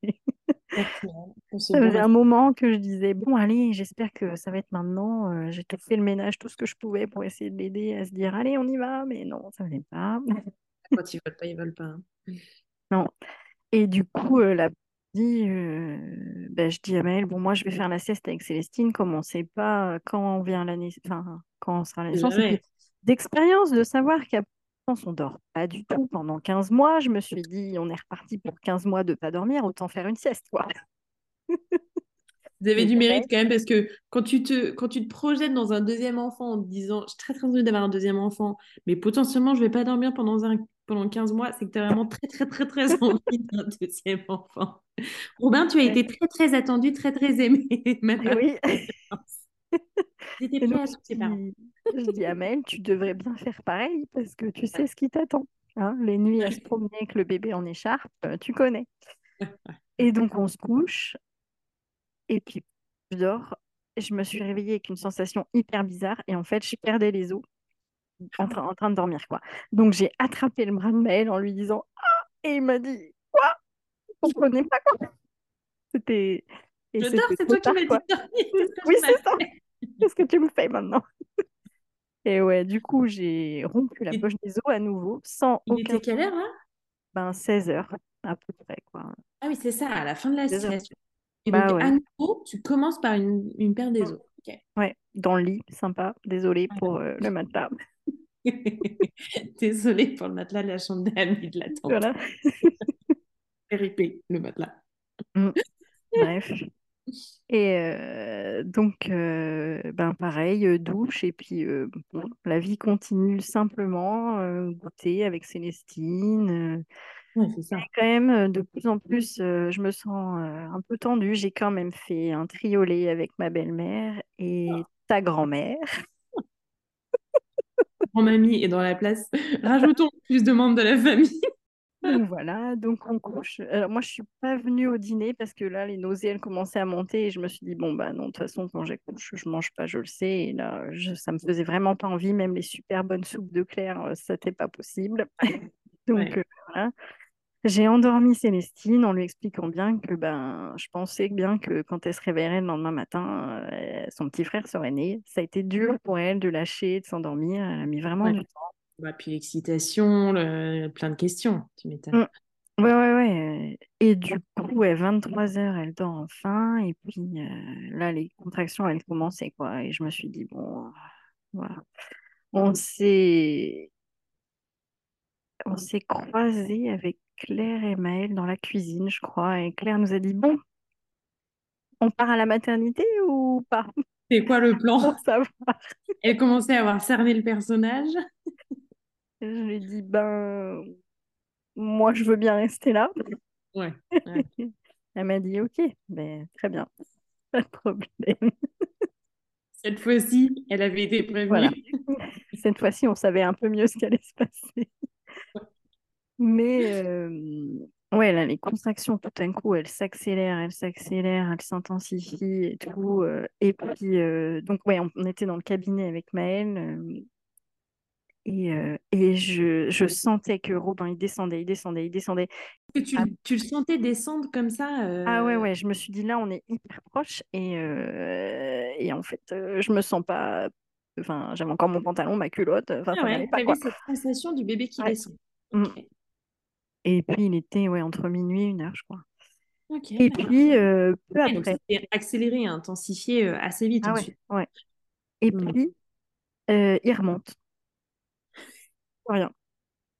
Ça faisait un moment que je disais, bon, allez, j'espère que ça va être maintenant. J'ai tout fait le ménage, tout ce que je pouvais pour essayer de l'aider à se dire, allez, on y va. Mais non, ça ne venait pas. Quand ils veulent pas, ils veulent pas. hein. Non. Et du coup, euh, la dit, euh, ben, je dis à Maëlle, bon, moi, je vais faire la sieste avec Célestine, comme on ne sait pas quand on vient la naiss- enfin, quand on sera la naissance. D'expérience, de savoir qu'à France, on dort pas du tout pendant 15 mois, je me suis dit, on est reparti pour 15 mois de pas dormir, autant faire une sieste, quoi. Vous avez du mérite quand même parce que quand tu te, quand tu te projettes dans un deuxième enfant en te disant j'ai très très envie d'avoir un deuxième enfant, mais potentiellement je vais pas dormir pendant, un, pendant 15 mois, c'est que tu as vraiment très très très très envie d'un deuxième enfant. Robin, tu as été très très attendu, très très aimé, même oui. J'étais à je dis, je dis à Maëlle, tu devrais bien faire pareil parce que tu sais ce qui t'attend. hein. les nuits à se promener avec le bébé en écharpe, euh, tu connais. Et donc, on se couche et puis je dors. Je me suis réveillée avec une sensation hyper bizarre et en fait, je perdais les os en, train- en train de dormir, quoi. Donc, j'ai attrapé le bras de Maëlle en lui disant Ah! Et il m'a dit Quoi? Je comprenais pas quoi. C'était. Je dors, c'est toi qui m'as dit Oui, c'est ça. Qu'est-ce que tu me fais maintenant? Et ouais, du coup, j'ai rompu la poche des os à nouveau, sans Il aucun était quelle heure ben, 16 heures à peu près, quoi. Ah oui, c'est ça, à la fin de la 16 heures. sieste. Et donc, Bah à ouais. nouveau, tu commences par une, une paire des os. Ouais, dans le lit, sympa. Désolée pour euh, le matelas. Désolée pour le matelas de la chambre d'amis de la tante. Voilà. RIP, le matelas. Mm. Bref. Et euh, donc, euh, ben pareil, euh, douche, et puis euh, bon, la vie continue simplement, goûter avec Célestine. c'est ça. quand même, de plus en plus, je me sens un peu tendue. J'ai quand même fait un triolet avec ma belle-mère et ta grand-mère. Grand-mamie est dans la place. Rajoutons plus de membres de la famille. Donc voilà, donc on couche. Alors moi, je suis pas venue au dîner parce que là, les nausées, elles commençaient à monter et je me suis dit, bon, bah non, de toute façon, quand j'accouche, je mange pas, je le sais. Et là, je- ça me faisait vraiment pas envie. Même les super bonnes soupes de Claire, euh, ça n'était pas possible. Donc Ouais. euh, voilà. J'ai endormi Célestine en lui expliquant bien que ben, je pensais bien que quand elle se réveillerait le lendemain matin, euh, son petit frère serait né. Ça a été dur pour elle de lâcher, de s'endormir. Elle a mis vraiment Ouais. du temps. Bah, puis l'excitation, le- plein de questions, tu m'étonnes. Mm. Ouais, ouais, ouais. euh, Et du coup, ouais, 23 heures, elle dort enfin. Et puis euh, là, les contractions, elles commençaient, quoi. Et je me suis dit, bon, euh, voilà. On s'est on s'est croisés avec Claire et Maëlle dans la cuisine, je crois. Et Claire nous a dit, bon, on part à la maternité ou pas? C'est quoi le plan? Pour savoir. Elle commençait à avoir cerné le personnage. Je lui ai dit, ben, moi, je veux bien rester là. Ouais. ouais. Elle m'a dit, ok, ben, très bien, pas de problème. Cette fois-ci, elle avait été prévenue. Voilà. Cette fois-ci, on savait un peu mieux ce qui allait se passer. Mais euh, ouais, là, les contractions, tout d'un coup, elles s'accélèrent, elles s'accélèrent, elles s'intensifient et tout. euh, et puis, euh, donc, ouais, on, on était dans le cabinet avec Maëlle. et euh, et je, je sentais que Robin, il descendait, il descendait, il descendait. Tu, Ah. tu le sentais descendre comme ça Ah ouais, ouais, je me suis dit, là, on est hyper proche. Et, euh, et en fait, je me sens pas... Enfin, j'avais encore mon pantalon, ma culotte. Enfin, Ah ouais, pas, quoi. cette sensation du bébé qui Ouais. descend? Mm. Et puis, il était ouais, entre minuit et une heure, je crois. Et puis, euh, peu Ouais, après... accéléré, intensifié euh, assez vite Ah ouais, ensuite. ouais. Et Mm. puis, euh, il remonte. Rien.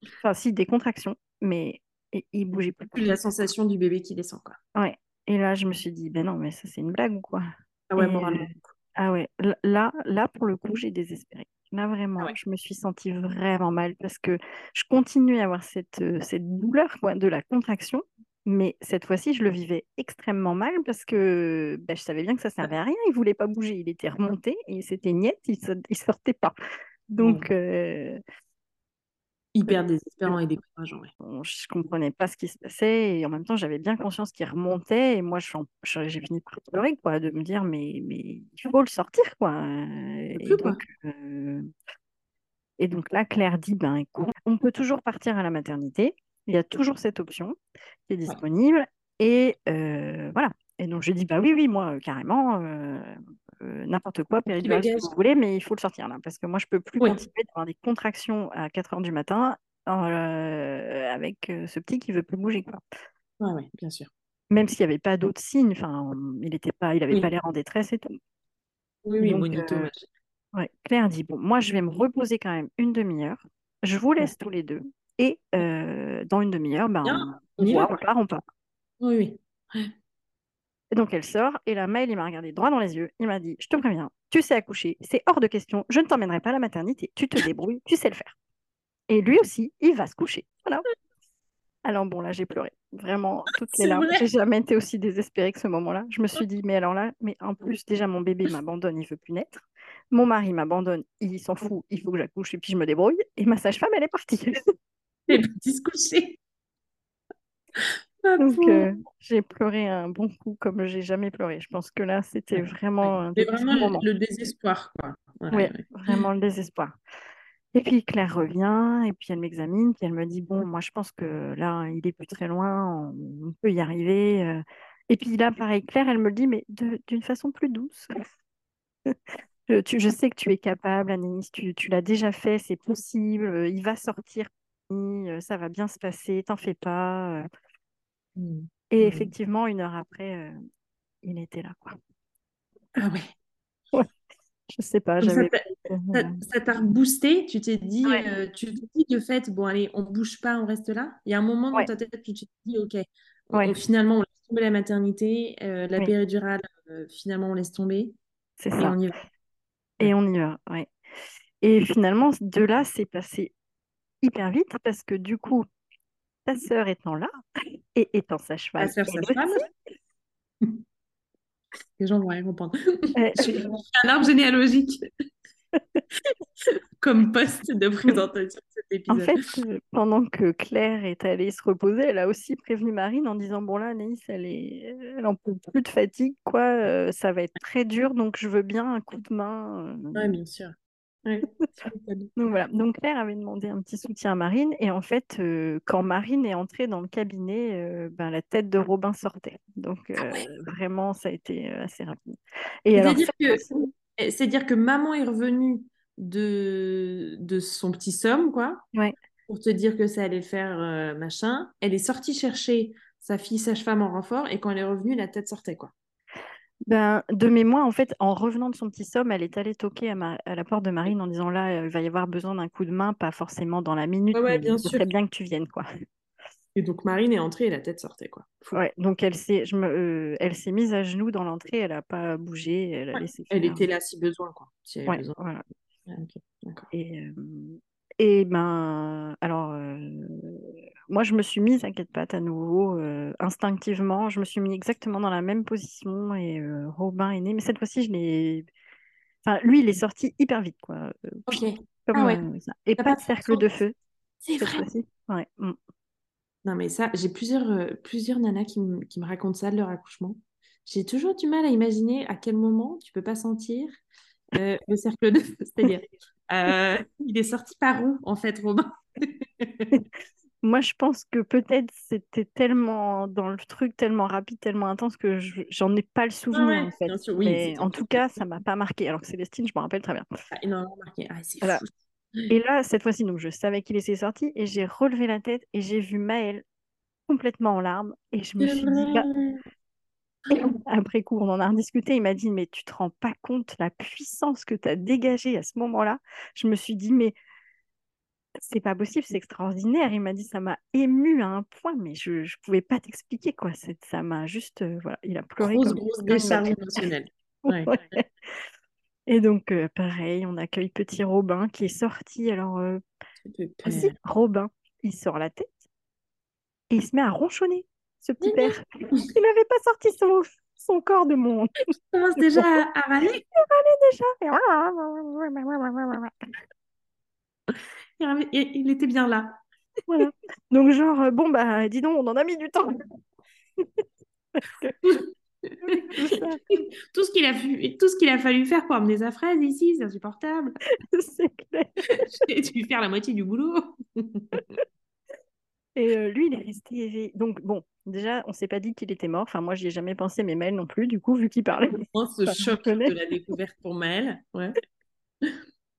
Enfin, si, des contractions, mais il, il bougeait plus. Plus la sensation du bébé qui descend, quoi. Ouais. Et là, je me suis dit, ben non, mais ça, c'est une blague ou quoi? Ah ouais, Et, moralement. ah ouais, là, là, pour le coup, j'ai désespéré. Là, vraiment, Ah ouais. je me suis sentie vraiment mal parce que je continuais à avoir cette, euh, cette douleur quoi, de la contraction, mais cette fois-ci, je le vivais extrêmement mal parce que ben, je savais bien que ça servait à rien. Il voulait pas bouger, il était remonté et c'était niette, il, il sortait pas. Donc, euh, hyper désespérant et décourageant. Ouais. Bon, je comprenais pas ce qui se passait et en même temps, j'avais bien conscience qu'il remontait et moi, j'ai fini par pleurer, quoi, de me dire, mais, mais il faut le sortir, quoi. peut Et plus, quoi. donc, euh, et donc là, Claire dit, ben écoute, on peut toujours partir à la maternité. Il y a toujours cette option qui est disponible. Et euh, voilà. Et donc, je dis, bah oui, oui, moi, carrément, euh, euh, n'importe quoi, péridurale, ce que vous voulez, mais il faut le sortir là. Parce que moi, je peux plus Ouais. continuer d'avoir des contractions à 4 heures du matin euh, avec euh, ce petit qui veut plus bouger, quoi. Ouais, bien sûr. Même s'il n'y avait pas d'autres signes, enfin, il était pas, il avait Oui. pas l'air en détresse et tout. Oui, oui, Donc. Ouais, Claire dit, bon, moi, je vais me reposer quand même une demi-heure. Je vous laisse tous les deux. Et dans une demi-heure, ben, on, on voit, on part, on part. Oui, oui. Et donc, elle sort. Et là, Maël, il m'a regardé droit dans les yeux. Il m'a dit, je te préviens, tu sais accoucher. C'est hors de question. Je ne t'emmènerai pas à la maternité. Tu te débrouilles. Tu sais le faire. Et lui aussi, il va se coucher. Voilà. Alors bon, là, j'ai pleuré. Vraiment, toutes les larmes. J'ai jamais été aussi désespérée que ce moment-là. Je me suis dit, mais alors là, mais en plus, déjà, mon bébé m'abandonne, il veut plus naître. Mon mari m'abandonne, il s'en fout, il faut que j'accouche et puis je me débrouille. Et ma sage-femme, elle est partie. Les petits se coucher. Ah, Donc, euh, j'ai pleuré un bon coup comme j'ai jamais pleuré. Je pense que là, c'était vraiment un vraiment le, désespoir, quoi. Ouais, ouais. vraiment le désespoir. Et puis Claire revient, et puis elle m'examine, puis elle me dit, bon, moi je pense que là, il est plus très loin, on, peut y arriver. euh. Et puis là, pareil, Claire, elle me le dit, mais d'une façon plus douce. Je, tu- je sais que tu es capable, Anaïs, tu, tu l'as déjà fait, c'est possible, euh, il va sortir, ça va bien se passer, t'en fais pas. Euh. Mm. Et Mm. effectivement, une heure après, euh, il était là, quoi. Ah ouais. Ouais, je sais pas, j'avais... ça- euh, ça t'a reboosté, tu t'es dit, Ouais, euh, tu t'es dit de fait, bon allez, on bouge pas, on reste là. Il y a un moment dans ta tête où tu t'es dit, ok, on- finalement on laisse tomber la maternité, euh, la oui, péridurale, finalement on laisse tomber c'est et ça. on y va. Et on y va, ouais. Et finalement, de là, c'est passé hyper vite parce que du coup, ta sœur étant là et étant Ta sage-femme, sœur elle sage-femme, les gens vont rien comprendre. euh, Je fais un arbre généalogique comme poste de présentation de cet en épisode. fait, euh, pendant que Claire est allée se reposer, elle a aussi prévenu Marine en disant, bon là, Anaïs, elle est... elle en peut plus de fatigue, quoi, euh, ça va être très dur, donc je veux bien un coup de main. euh. Ouais, bien sûr. Donc voilà, donc Claire avait demandé un petit soutien à Marine, et en fait, euh, quand Marine est entrée dans le cabinet, euh, ben, la tête de Robin sortait. Donc Ah euh, ouais. vraiment, ça a été assez rapide. Et alors, C'est-à-dire cette que, fois-ci, c'est-à-dire que maman est revenue de, de son petit somme, quoi, ouais. pour te dire que ça allait faire machin. Elle est sortie chercher sa fille sage-femme en renfort et quand elle est revenue, la tête sortait, quoi. Ben, de mémoire, en fait, en revenant de son petit somme, elle est allée toquer à, Ma- à la porte de Marine en disant là, euh, il va y avoir besoin d'un coup de main, pas forcément dans la minute, Ouais, ouais, mais bien sûr. serait bien que tu viennes, quoi. Et donc Marine est entrée et la tête sortait, quoi. Fou. Ouais, donc elle s'est, je me, euh, elle s'est mise à genoux dans l'entrée, elle n'a pas bougé, elle a Ouais. laissé Elle faire. était là si besoin, quoi. Si elle avait Ouais, besoin. voilà. Et, euh, et ben, alors, euh, moi, je me suis mise à quatre pattes à nouveau, euh, instinctivement. Je me suis mis exactement dans la même position et euh, Robin est né. Mais cette fois-ci, je l'ai. Enfin, lui, il est sorti hyper vite, quoi. Euh, Ok. comme Ah ouais. euh, ça. Et T'as pas pas de cercle de feu C'est vrai. Ouais. mm. Non, mais ça, j'ai plusieurs, euh, plusieurs nanas qui, me- qui me racontent ça de leur accouchement. J'ai toujours du mal à imaginer à quel moment tu peux pas sentir euh, le cercle de feu. C'est-à-dire, euh, il est sorti par où, en fait, Robin? Moi, je pense que peut-être c'était tellement dans le truc, tellement rapide, tellement intense que je- j'en ai pas le Ah souvenir, en fait. bien sûr, oui, Mais en tout cas, ça m'a pas marqué. Alors que Célestine, je me rappelle très bien. pas énormément marqué. Ah, c'est Voilà. fou. Et là, cette fois-ci, donc, je savais qu'il était sorti et j'ai relevé la tête et j'ai vu Maëlle complètement en larmes. Et je me suis dit, bah. Après coup, on en a rediscuté. Il m'a dit, mais tu te rends pas compte la puissance que tu as dégagée à ce moment-là? Je me suis dit, mais c'est pas possible, c'est extraordinaire. Il m'a dit, ça m'a ému à un point, mais je je pouvais pas t'expliquer quoi. Ça m'a juste, euh, voilà, il a pleuré Grosse, comme grosse décharge émotionnelle. Ouais. Ouais. Et donc, euh, pareil, on accueille petit Robin qui est sorti. Alors, euh, aussi, peur. Robin, il sort la tête et il se met à ronchonner, ce petit père. Il n'avait pas sorti son, son corps de mon Il commence déjà à, à râler. déjà. il était bien là. Voilà. Donc, genre, euh, bon, bah, dis donc, on en a mis du temps. tout ce qu'il a, tout ce qu'il a fallu faire pour amener sa fraise ici, c'est insupportable. c'est clair. J'ai dû faire la moitié du boulot. Et euh, lui, il est resté. Donc, bon, déjà, on s'est pas dit qu'il était mort. Enfin, moi, j'y ai jamais pensé, mais Maël non plus, du coup, vu qu'il parlait. On ce choc de la découverte pour Maël. Ouais.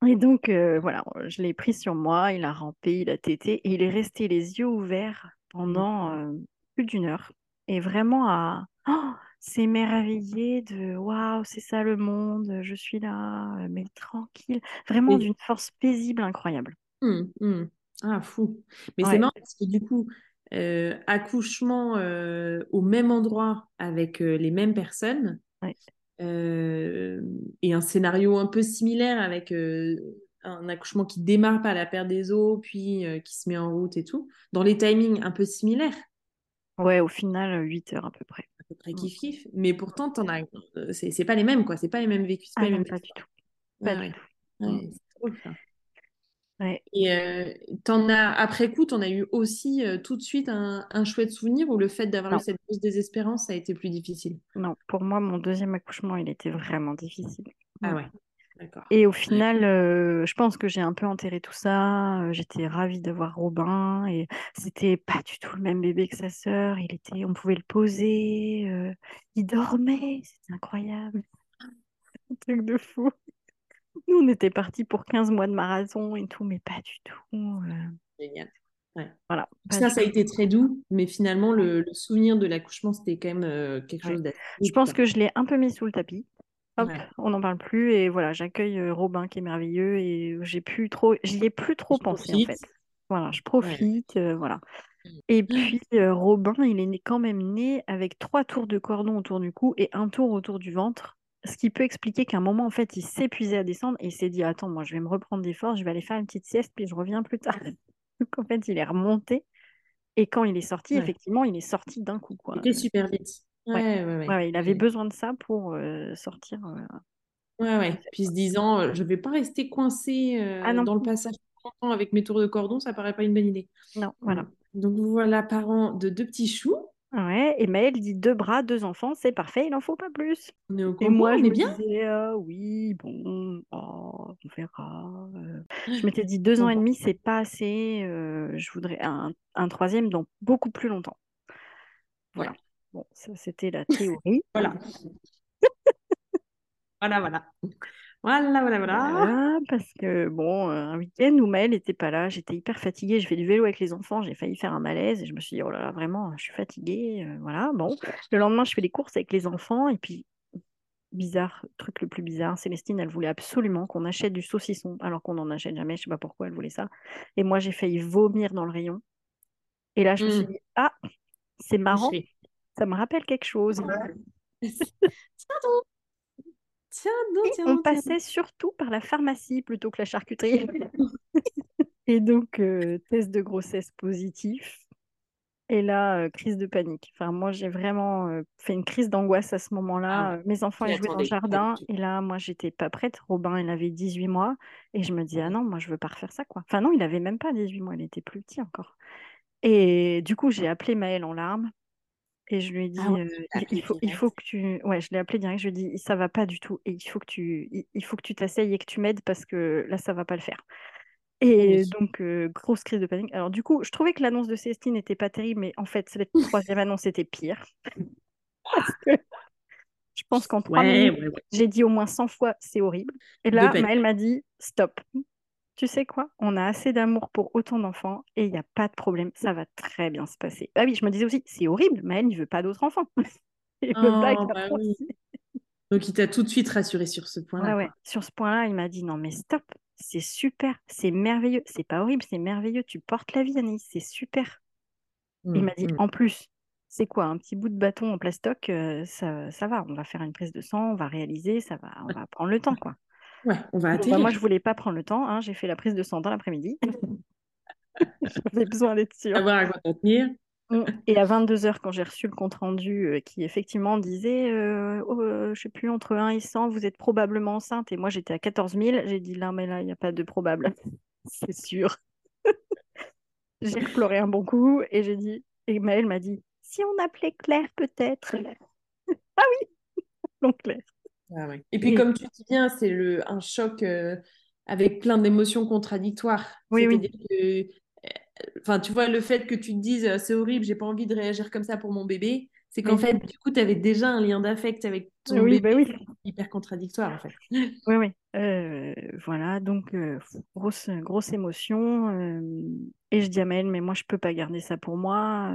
Et donc, euh, voilà, je l'ai pris sur moi, il a rampé, il a tété, et il est resté les yeux ouverts pendant euh, plus d'une heure. Et vraiment à oh, s'émerveiller de waouh, c'est ça le monde, je suis là, mais tranquille. Vraiment d'une force paisible incroyable. Mmh, mmh. Ah, fou. Mais c'est marrant parce que du coup, euh, accouchement au même endroit avec les mêmes personnes, euh, et un scénario un peu similaire avec euh, un accouchement qui démarre par la perte des os, puis euh, qui se met en route et tout, dans les timings un peu similaires. Ouais, au final, 8 heures à peu près. À peu près kiff kiff. Mais pourtant, t'en as... c'est pas les mêmes, quoi. C'est pas les mêmes vécus. Pas, ah pas du tout. Pas du tout. Et euh, en as, après coup, tu en as eu aussi euh, tout de suite un, chouette souvenir ou le fait d'avoir eu cette grosse désespérance, ça a été plus difficile? Non, pour moi, mon deuxième accouchement, il était vraiment difficile. Ah ouais, d'accord. Et au final, euh, je pense que j'ai un peu enterré tout ça. J'étais ravie d'avoir Robin et c'était pas du tout le même bébé que sa sœur. Il était, on pouvait le poser, il dormait, c'était incroyable. un truc de fou. Nous, on était partis pour 15 mois de marathon et tout, mais pas du tout. Euh. Génial. Voilà, ça, ça a été très doux, mais finalement, le, souvenir de l'accouchement, c'était quand même euh, quelque chose d'assez. Je pense que je l'ai un peu mis sous le tapis. Hop, on n'en parle plus. Et voilà, j'accueille euh, Robin qui est merveilleux et j'ai plus trop, j'y ai plus trop pensé en fait. Voilà, je profite, voilà. Mm. Et puis Robin, il est quand même né avec trois tours de cordon autour du cou et un tour autour du ventre ce qui peut expliquer qu'à un moment, en fait, il s'épuisait à descendre et il s'est dit Attends, moi, je vais me reprendre des forces, je vais aller faire une petite sieste, puis je reviens plus tard. Donc, en fait, il est remonté. Et quand il est sorti, effectivement, il est sorti d'un coup. Quoi. Il était super vite. Ouais, ouais, ouais. il avait besoin de ça pour euh, sortir. Euh, ouais, ouais. Puis se disant euh, Je vais pas rester coincé ah dans le passage avec mes tours de cordon, ça paraît pas une bonne idée. Non, voilà. Donc, voilà, parents de deux petits choux. Ouais, et Maëlle dit deux bras, deux enfants, c'est parfait, il n'en faut pas plus. et moi, je me bien disais, ah oui, bon, oh, on verra. Euh. Je m'étais dit deux ans et demi, c'est pas assez. Euh, je voudrais un, troisième dans beaucoup plus longtemps. Voilà. Bon, ça c'était la théorie. voilà. voilà, voilà. Voilà, voilà, voilà. parce que bon, un week-end où Maëlle n'était pas là, j'étais hyper fatiguée. Je fais du vélo avec les enfants, j'ai failli faire un malaise et je me suis dit, oh là là, vraiment, je suis fatiguée. Euh, voilà, bon. Le lendemain, je fais les courses avec les enfants et puis, bizarre, truc le plus bizarre, Célestine, elle voulait absolument qu'on achète du saucisson alors qu'on n'en achète jamais. Je sais pas pourquoi elle voulait ça. Et moi, j'ai failli vomir dans le rayon. Et là, je me suis mmh. dit, ah, c'est marrant, ça me rappelle quelque chose. Tiens, non, tiens, on passait surtout par la pharmacie plutôt que la charcuterie. et donc, euh, test de grossesse positif. Et là, euh, crise de panique. Enfin, moi, j'ai vraiment euh, fait une crise d'angoisse à ce moment-là. Ah mes enfants, ils jouaient dans le jardin. Et là, moi, j'étais pas prête. Robin, il avait 18 mois. Et je me dis, ah non, moi, je veux pas refaire ça, quoi. Enfin, non, il avait même pas 18 mois. Il était plus petit encore. Et du coup, j'ai appelé Maëlle en larmes. Et je lui ai dit, ah il, faut, il faut que tu. Ouais, je l'ai appelé direct. Je lui ai dit, ça va pas du tout. Et il faut que tu, il, faut que tu t'asseyes et que tu m'aides parce que là, ça va pas le faire. Et donc, grosse crise de panique. Alors, du coup, je trouvais que l'annonce de Célestine n'était pas terrible, mais en fait, cette troisième annonce était pire. parce que je pense qu'en trois minutes, j'ai dit au moins 100 fois, c'est horrible. Et là, Maëlle m'a dit, stop tu sais quoi, on a assez d'amour pour autant d'enfants et il n'y a pas de problème, ça va très bien se passer. Ah oui, je me disais aussi, c'est horrible, mais elle ne veut pas d'autres enfants. Oh, bah Donc il t'a tout de suite rassuré sur ce point-là. ouais. Sur ce point-là, il m'a dit non mais stop, c'est super, c'est merveilleux, c'est pas horrible, c'est merveilleux, tu portes la vie, Annie, c'est super. il m'a dit mmh, mmh. en plus, c'est quoi un petit bout de bâton en plastoc, euh, ça, ça va, on va faire une prise de sang, on va réaliser, ça va, on va prendre le temps quoi. Ouais, on va bah, moi, je voulais pas prendre le temps. Hein. J'ai fait la prise de sang dans l'après-midi. J'avais besoin d'être sûre. Savoir à quoi tenir. Mm. Et à 22h, quand j'ai reçu le compte-rendu euh, qui effectivement disait, euh, oh, euh, je sais plus, entre 1 et 100, vous êtes probablement enceinte. Et moi, j'étais à 14 000. J'ai dit, là, mais là, il n'y a pas de probable. C'est sûr. j'ai pleuré un bon coup et j'ai dit, et Maëlle m'a dit, si on appelait Claire peut-être. ah oui, donc Claire. Ah et puis, comme tu dis bien, c'est le, un choc euh, avec plein d'émotions contradictoires. Oui, oui. Que, euh, enfin, tu vois, le fait que tu te dises euh, c'est horrible, j'ai pas envie de réagir comme ça pour mon bébé, c'est qu'en fait, du coup, tu avais déjà un lien d'affect avec ton oui, bébé. Bah oui. Hyper contradictoire, en fait. Oui, oui. Euh, voilà, donc grosse, grosse émotion. et je dis à Maëlle, mais moi, je peux pas garder ça pour moi.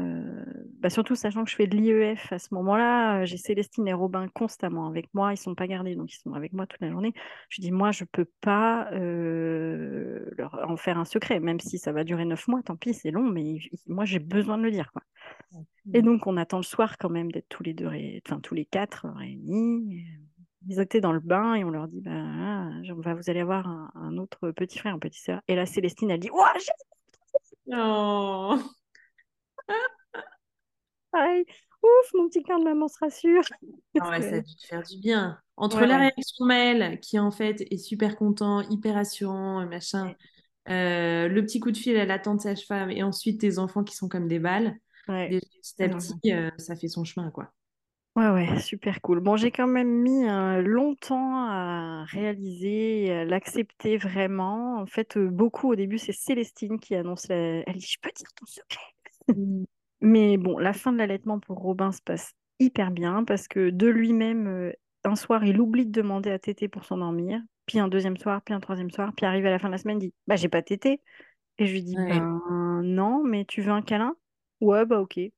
Bah, surtout sachant que je fais de l'IEF à ce moment-là. J'ai Célestine et Robin constamment avec moi. Ils sont pas gardés, donc ils sont avec moi toute la journée. Je dis, moi, je peux pas leur en faire un secret, même si ça va durer neuf mois. Tant pis, c'est long, mais moi, j'ai besoin de le dire. Quoi. Et donc, on attend le soir quand même d'être tous les deux, enfin tous les quatre réunis. Ils étaient dans le bain et on leur dit bah, ah, Vous allez avoir un, autre petit frère, un petit sœur. Et là, Célestine, elle dit j'ai. Oh ouf, mon petit cœur de maman se rassure. Ah ouais, ça a dû te faire du bien. Entre la réaction de Maëlle, qui en fait est super content, hyper assurant, machin, euh, le petit coup de fil à la tante sage-femme, et ensuite tes enfants qui sont comme des balles, petit à petit, euh, ça fait son chemin, quoi. Ouais, ouais, super cool. Bon, j'ai quand même mis euh, longtemps à réaliser, à l'accepter vraiment. En fait, euh, beaucoup au début, c'est Célestine qui annonce la... Elle dit, je peux dire ton secret. Mm. Mais bon, la fin de l'allaitement pour Robin se passe hyper bien parce que de lui-même, un soir, il oublie de demander à téter pour s'endormir. Puis un deuxième soir, puis un troisième soir. Puis arrive à la fin de la semaine, il dit, bah, j'ai pas tété. Et je lui dis, ben non, mais tu veux un câlin? Ouais, bah ok. Et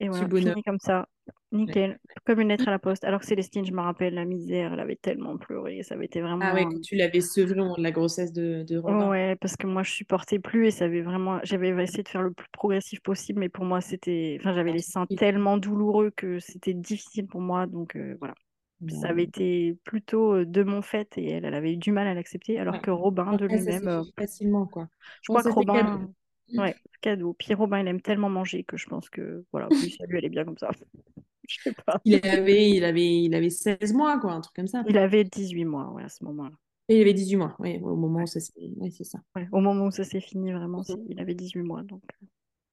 voilà, fini comme ça. Nickel. Comme une lettre à la poste. Alors que Célestine, je me rappelle, la misère, elle avait tellement pleuré. Ça avait été vraiment. Ah ouais, tu l'avais sevré de la grossesse de, de Robin. Ouais, parce que moi, je supportais plus et ça avait vraiment. J'avais essayé de faire le plus progressif possible, mais pour moi, c'était. Enfin, j'avais les seins tellement douloureux que c'était difficile pour moi. Donc euh, voilà. Ça avait été plutôt euh, de mon fait et elle, elle avait eu du mal à l'accepter, alors que Robin de lui-même. Euh, facilement, quoi. Je crois que Robin. Ouais, cadeau. Puis Robin, il aime tellement manger que je pense que voilà, lui, ça lui allait bien comme ça. je sais pas. Il avait, il, avait, il avait 16 mois, quoi, un truc comme ça. Il avait 18 mois, ouais, à ce moment-là. Et il avait 18 mois, oui, au moment où ça s'est c'est ça. au moment où ça s'est fini, vraiment, il avait 18 mois. Donc euh,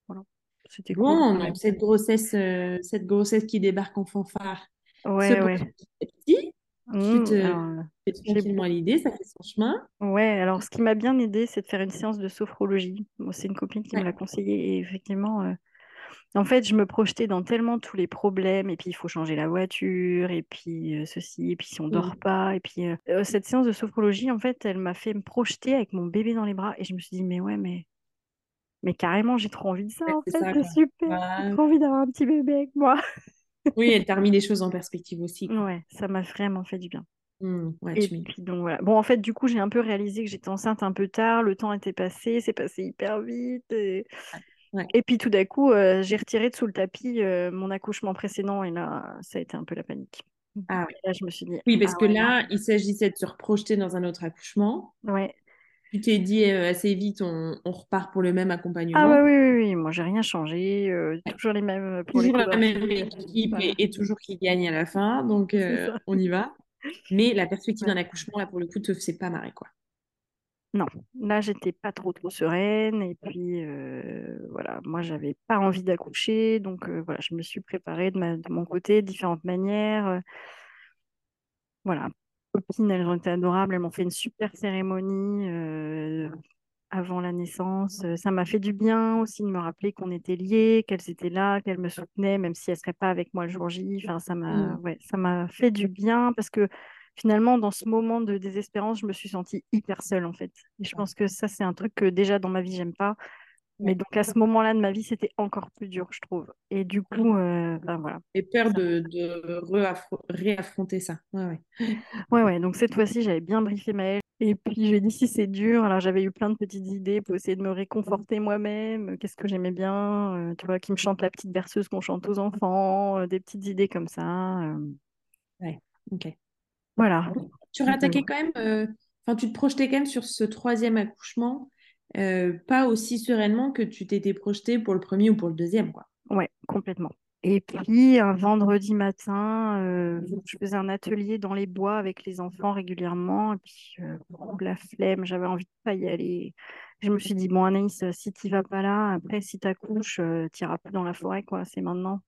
voilà. C'était bon, cool. cette grossesse, euh, cette grossesse qui débarque en fanfare. Ouais, ouais. Petit, tu te fais tranquillement l'idée, ça fait son chemin. Ouais, alors ce qui m'a bien aidé, c'est de faire une séance de sophrologie. c'est une copine qui me l'a conseillé et effectivement, euh, en fait, je me projetais dans tellement tous les problèmes et puis il faut changer la voiture et puis euh, ceci et puis si on dort mmh. pas et puis euh, cette séance de sophrologie, en fait, elle m'a fait me projeter avec mon bébé dans les bras et je me suis dit mais ouais mais mais carrément j'ai trop envie de ça en fait, c'est super, j'ai trop envie d'avoir un petit bébé avec moi. Oui, elle t'a remis les choses en perspective aussi. Ouais, ça m'a vraiment fait du bien. Mmh, et puis donc voilà. Bon, en fait, du coup, j'ai un peu réalisé que j'étais enceinte un peu tard, le temps était passé, c'est passé hyper vite. Et, et puis tout d'un coup, euh, j'ai retiré de sous le tapis euh, mon accouchement précédent et là, ça a été un peu la panique. Ah oui. là, je me suis dit. Oui, parce ah que là, il s'agissait de se reprojeter dans un autre accouchement. Ouais tu t'es dit euh, assez vite, on, repart pour le même accompagnement. Ah bah oui, oui, oui, moi j'ai rien changé, euh, toujours les mêmes euh, pour toujours la même équipe et, toujours qui gagne à la fin, donc on y va. Mais la perspective d'un accouchement, là pour le coup, te faisait pas marrer quoi. Non, là j'étais pas trop trop sereine. Et puis voilà, moi j'avais pas envie d'accoucher, donc voilà, je me suis préparée de, de mon côté, de différentes manières. voilà, copines, elles ont été adorables. Elles m'ont fait une super cérémonie euh, avant la naissance. Euh, ça m'a fait du bien aussi de me rappeler qu'on était liés, qu'elles étaient là, qu'elles me soutenaient, même si elles ne seraient pas avec moi le jour J. Enfin, ça m'a mmh. ouais, ça m'a fait du bien parce que finalement, dans ce moment de désespérance, je me suis sentie hyper seule en fait. Et je pense que ça, c'est un truc que déjà dans ma vie, j'aime pas. Mais donc à ce moment-là de ma vie, c'était encore plus dur, je trouve. Et du coup, euh, ben voilà. Et peur de, de réaffronter ça. Ouais, ouais. ouais, ouais. Donc cette fois-ci, j'avais bien briefé Maëlle. Et puis j'ai dit si c'est dur, alors j'avais eu plein de petites idées pour essayer de me réconforter moi-même. Qu'est-ce que j'aimais bien, euh, tu vois, qui me chante la petite berceuse qu'on chante aux enfants, euh, des petites idées comme ça. Ouais, ok. Voilà. Tu rattaquais quand même, enfin tu te projetais quand même sur ce troisième accouchement euh, pas aussi sereinement que tu t'étais projeté pour le premier ou pour le deuxième. Quoi. Ouais, complètement. Et puis un vendredi matin, euh, je faisais un atelier dans les bois avec les enfants régulièrement. Et puis euh, la flemme, j'avais envie de pas y aller. Je me suis dit, bon, Anaïs, si tu vas pas là, après, si tu accouches, tu iras plus dans la forêt, quoi, c'est maintenant.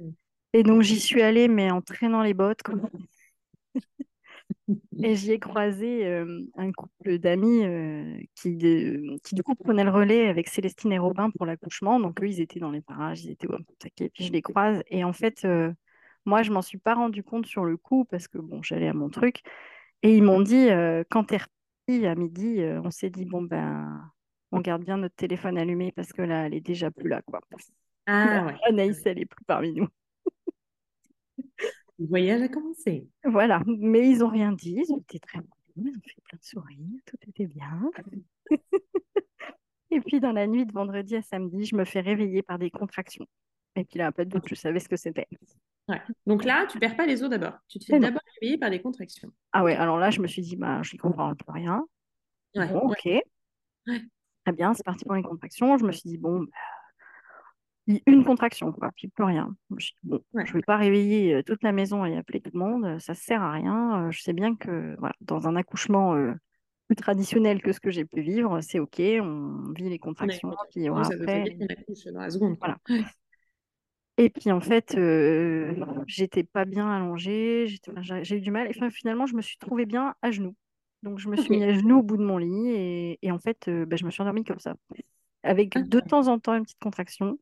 Mm. Et donc, j'y suis allée, mais en traînant les bottes. Et j'y ai croisé euh, un couple d'amis euh, qui, de- qui, du coup, prenaient le relais avec Célestine et Robin pour l'accouchement. Donc, eux, ils étaient dans les parages, ils étaient au taquet. Puis je les croise. Et en fait, euh, moi, je m'en suis pas rendu compte sur le coup parce que, bon, j'allais à mon truc. Et ils m'ont dit, euh, quand t'es reparti à midi, euh, on s'est dit, bon, ben, on garde bien notre téléphone allumé parce que là, elle est déjà plus là, quoi. Ah ouais. Anaïs, elle est plus parmi nous. Le voyage a commencé. Voilà, mais ils n'ont rien dit, ils ont été très bons, ils ont fait plein de sourires, tout était bien. Et puis dans la nuit de vendredi à samedi, je me fais réveiller par des contractions. Et puis là, pas de doute, je savais ce que c'était. Ouais. Donc là, tu perds pas les os d'abord. Tu te fais d'abord réveiller par des contractions. Ah ouais, alors là, je me suis dit, bah, je n'y comprends plus rien. Ouais, Bon, ouais. ok. Très bien, c'est parti pour les contractions. Je me suis dit, bon, bah, une contraction, quoi, puis plus rien. Je bon, Ouais. ne vais pas réveiller euh, toute la maison et appeler tout le monde, ça ne sert à rien. Euh, Je sais bien que voilà, dans un accouchement euh, plus traditionnel que ce que j'ai pu vivre, c'est OK, on vit les contractions, puis voilà, après. dans la seconde. quoi. Et puis en fait, euh, j'étais pas bien allongée, j'ai eu du mal. Et enfin, finalement, je me suis trouvée bien à genoux. Donc je me suis mis à genoux au bout de mon lit et, et en fait, euh, bah, je me suis endormie comme ça, avec Ah, de temps en temps une petite contraction.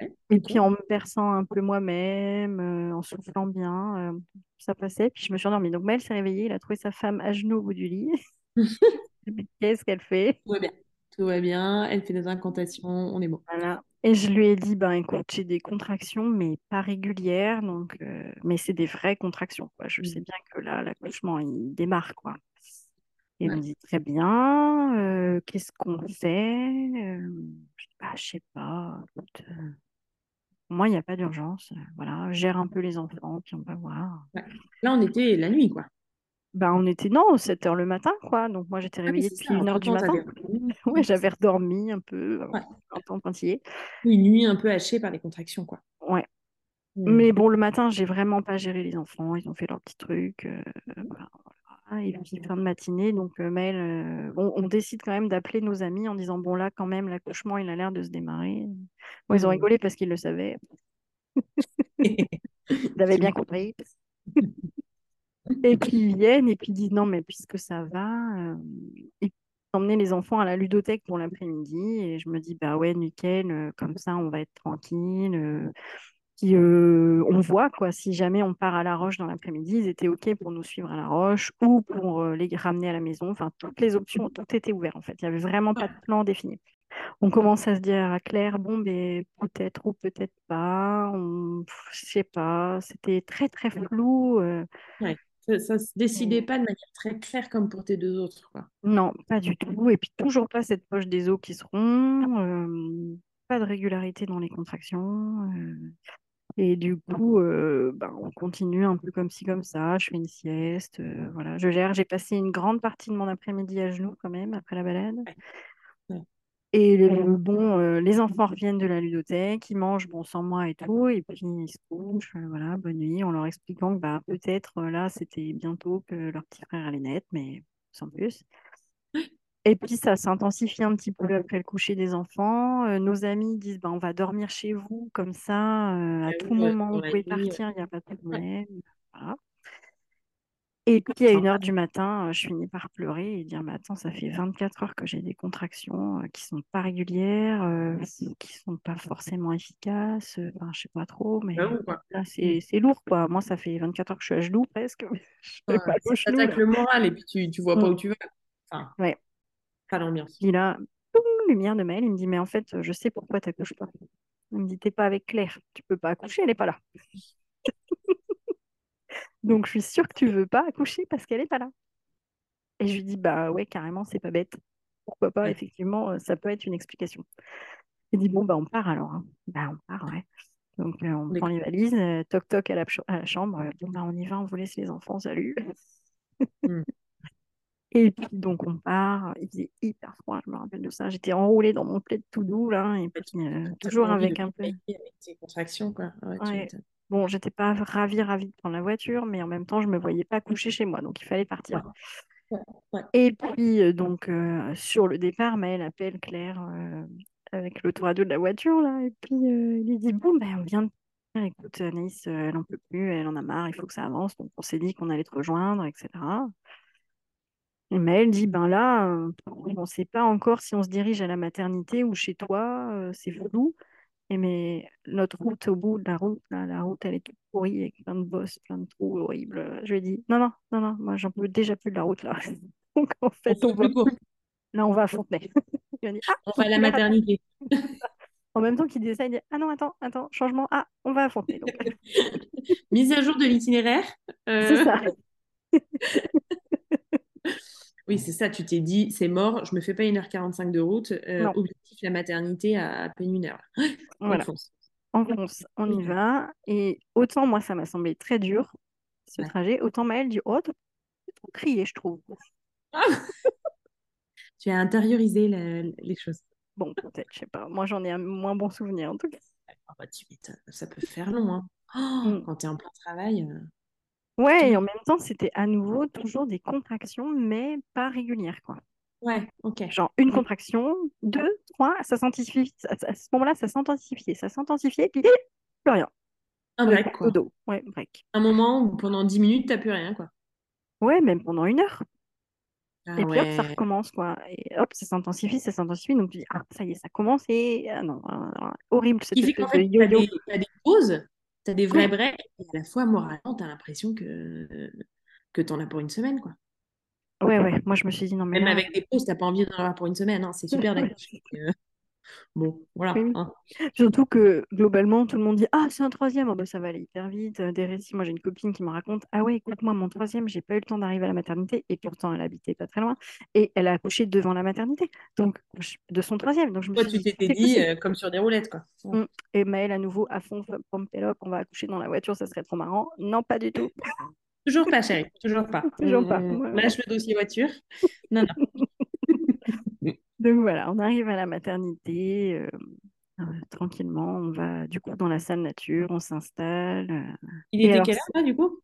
Ouais. Et puis en me perçant un peu moi-même, euh, en soufflant bien, euh, ça passait. Puis je me suis endormie. Donc Maël s'est réveillé, il a trouvé sa femme à genoux au bout du lit. Qu'est-ce qu'elle fait? Tout va bien. Tout va bien. Elle fait des incantations. On est bon. Voilà. Et je lui ai dit, ben écoute, j'ai des contractions, mais pas régulières, donc, euh, mais c'est des vraies contractions, quoi. Je sais Mm. bien que là, l'accouchement, il démarre, quoi. Et Ouais. me dit, très bien, euh, qu'est-ce qu'on fait? Euh, bah, je sais pas. écoute, euh, moi, il n'y a pas d'urgence. euh, voilà, gère un peu les enfants, puis on va voir. Ouais. Là, on était la nuit, quoi. Ben, on était, non, 7 heures le matin, quoi. Donc, moi, j'étais Ah réveillée c'est depuis ça. 1 heure du matin. Ouais, j'avais redormi un peu, Ouais. un temps. Une nuit un peu hachée par les contractions, quoi. Ouais. Mm. Mais bon, le matin, j'ai vraiment pas géré les enfants. Ils ont fait trucs. euh, voilà, voilà. Et puis, fin de matinée, donc, euh, Maël, euh, on, on décide quand même d'appeler nos amis en disant, bon, là, quand même, l'accouchement, il a l'air de se démarrer. Bon, ils ont Mm. rigolé parce qu'ils le savaient. Ils avaient bien compris. Et puis ils viennent et puis ils disent non, mais puisque ça va, euh, puis emmener les enfants à la ludothèque pour l'après-midi. Et je me dis bah ouais, nickel, euh, comme ça on va être tranquille. Euh, euh, on voit quoi, si jamais on part à La Roche dans l'après-midi, ils étaient OK pour nous suivre à La Roche ou pour euh, les ramener à la maison. Enfin, toutes les options, tout était ouvert en fait. Il n'y avait vraiment pas de plan défini. On commence à se dire à Claire, bon, ben, peut-être ou peut-être pas. On... Je sais pas. C'était très très flou. euh, Ouais. Ça, ça se décidait pas de manière très claire comme pour tes deux autres, quoi. Non, pas du tout. Et puis toujours pas cette poche des os qui seront. pas de régularité dans les contractions. euh, et du coup, euh, ben, on continue un peu comme ci, comme ça. Je fais une sieste. euh, voilà, je gère. J'ai passé une grande partie de mon après-midi à genoux quand même, après la balade. Ouais. Et les, bon, euh, les enfants reviennent de la ludothèque, ils mangent bon, sans moi et tout, et puis ils se couchent, euh, voilà, bonne nuit, en leur expliquant que bah, peut-être euh, là, c'était bientôt que leur petit frère allait naître, mais sans plus. Et puis ça s'intensifie un petit peu après le coucher des enfants. Euh, nos amis disent bah, on va dormir chez vous, comme ça, euh, à Ah tout moment, vous pouvez partir, il n'y a pas de problème. Voilà. Et puis à une heure du matin, euh, je finis par pleurer et dire mais attends, ça fait 24 heures que j'ai des contractions qui sont pas régulières, euh, qui sont pas forcément efficaces. Enfin, je sais pas trop, mais quoi. là c'est c'est lourd quoi. Moi, ça fait 24 heures que je suis à genoux presque. Je Ouais, ça t'attaque là. le moral et puis tu, tu vois pas Mm. où tu vas. Ouais. Pas l'ambiance. Puis là, toum, lumière de mail, il me dit mais en fait, je sais pourquoi tu n'accouches pas. Il me dit t'es pas avec Claire, tu peux pas accoucher, elle est pas là. Donc je suis sûre que tu veux pas accoucher parce qu'elle est pas là. Et je lui dis bah ouais carrément c'est pas bête. Pourquoi pas Ouais. effectivement euh, ça peut être une explication. Il dit bon bah on part alors. hein. Bah on part ouais. Donc euh, on prend les valises, euh, toc toc à la, ch- à la chambre. euh, Bon bah on y va, on vous laisse les enfants, salut. Mm. Et puis donc on part. Il faisait hyper froid, je me rappelle de ça. J'étais enroulée dans mon plaid tout doux là et puis euh, toujours avec un peu. avec tes contractions, quoi. Ouais, Ouais. Bon, j'étais pas ravie, ravie de prendre la voiture, mais en même temps, je me voyais pas coucher chez moi, donc il fallait partir. Ouais. Et puis, donc, sur le départ, Maëlle appelle Claire avec l'autoradio de la voiture, là, et puis il lui dit, bon, ben, on vient de écoute, Anaïs, elle n'en peut plus, elle en a marre, il faut que ça avance, donc on s'est dit qu'on allait te rejoindre, etc. Et Maëlle dit, ben là, on ne sait pas encore si on se dirige à la maternité ou chez toi, c'est flou. Et mais notre route au bout de la route, la route, elle est toute pourrie avec plein de bosses, plein de trous horribles. Je lui ai dit, non, non, non, non, moi j'en peux déjà plus de la route là. Donc en fait, on, va... Là, on va à Fontenay. dit, ah, on va à la maternité. en même temps qu'il disait ça, il dit, ah non, attends, attends, changement, ah, on va à Fontenay. Mise à jour de l'itinéraire. Euh. C'est ça. Oui, c'est ça, tu t'es dit, c'est mort, je me fais pas 1h45 de route. Euh, objectif, la maternité à, à peine une heure. Voilà. On fonce. On fonce, on y va. Et autant moi, ça m'a semblé très dur, ce trajet, autant Maëlle dit, oh, t'as trop crié, je trouve. tu as intériorisé les choses. Bon, peut-être, je sais pas. Moi, j'en ai un moins bon souvenir, en tout cas. Ah bah, ça peut faire long, hein. Oh, mm. Quand tu es en plein travail. Euh. Ouais, et en même temps, c'était à nouveau toujours des contractions, mais pas régulières, quoi. Ouais, ok. Genre une contraction, deux, trois, ça s'intensifie. À ce moment-là, ça s'intensifiait, ça s'intensifiait, puis plus rien. Un break, quoi. dos. Ouais, break. Un moment où pendant dix minutes, t'as plus rien, quoi. Ouais, même pendant une heure. Ah et puis hop, ça recommence, quoi. Et hop, ça s'intensifie, ça s'intensifie. Donc tu dis, ah, ça y est, ça commence. Et ah non, horrible. Ce qui fait qu'en fait, as, des pauses tu as des vrais breaks, et à la fois, moralement, tu as l'impression que, que tu en as pour une semaine, quoi. Ouais, ouais, moi je me suis dit non, mais. Même avec des pauses, tu n'as pas envie d'en avoir pour une semaine, hein. c'est super d'accord. Bon, voilà. Hein. Surtout que globalement, tout le monde dit Ah, c'est un troisième, oh, bah, ça va aller hyper vite. Des récits, moi j'ai une copine qui me raconte Ah ouais, écoute, moi mon troisième, j'ai pas eu le temps d'arriver à la maternité, et pourtant elle habitait pas très loin, et elle a accouché devant la maternité, donc de son troisième. Donc je me Toi, tu t'étais dit euh, comme sur des roulettes, quoi. Mmh. Et Maëlle, à nouveau, à fond, Pompélope, on va accoucher dans la voiture, ça serait trop marrant. Non, pas du tout. Toujours pas, chérie, toujours pas. toujours pas. Lâche le dossier voiture. Non, non. Donc voilà, on arrive à la maternité. Euh, euh, tranquillement, on va du coup dans la salle nature, on s'installe. Euh, Il était quelle heure là du coup?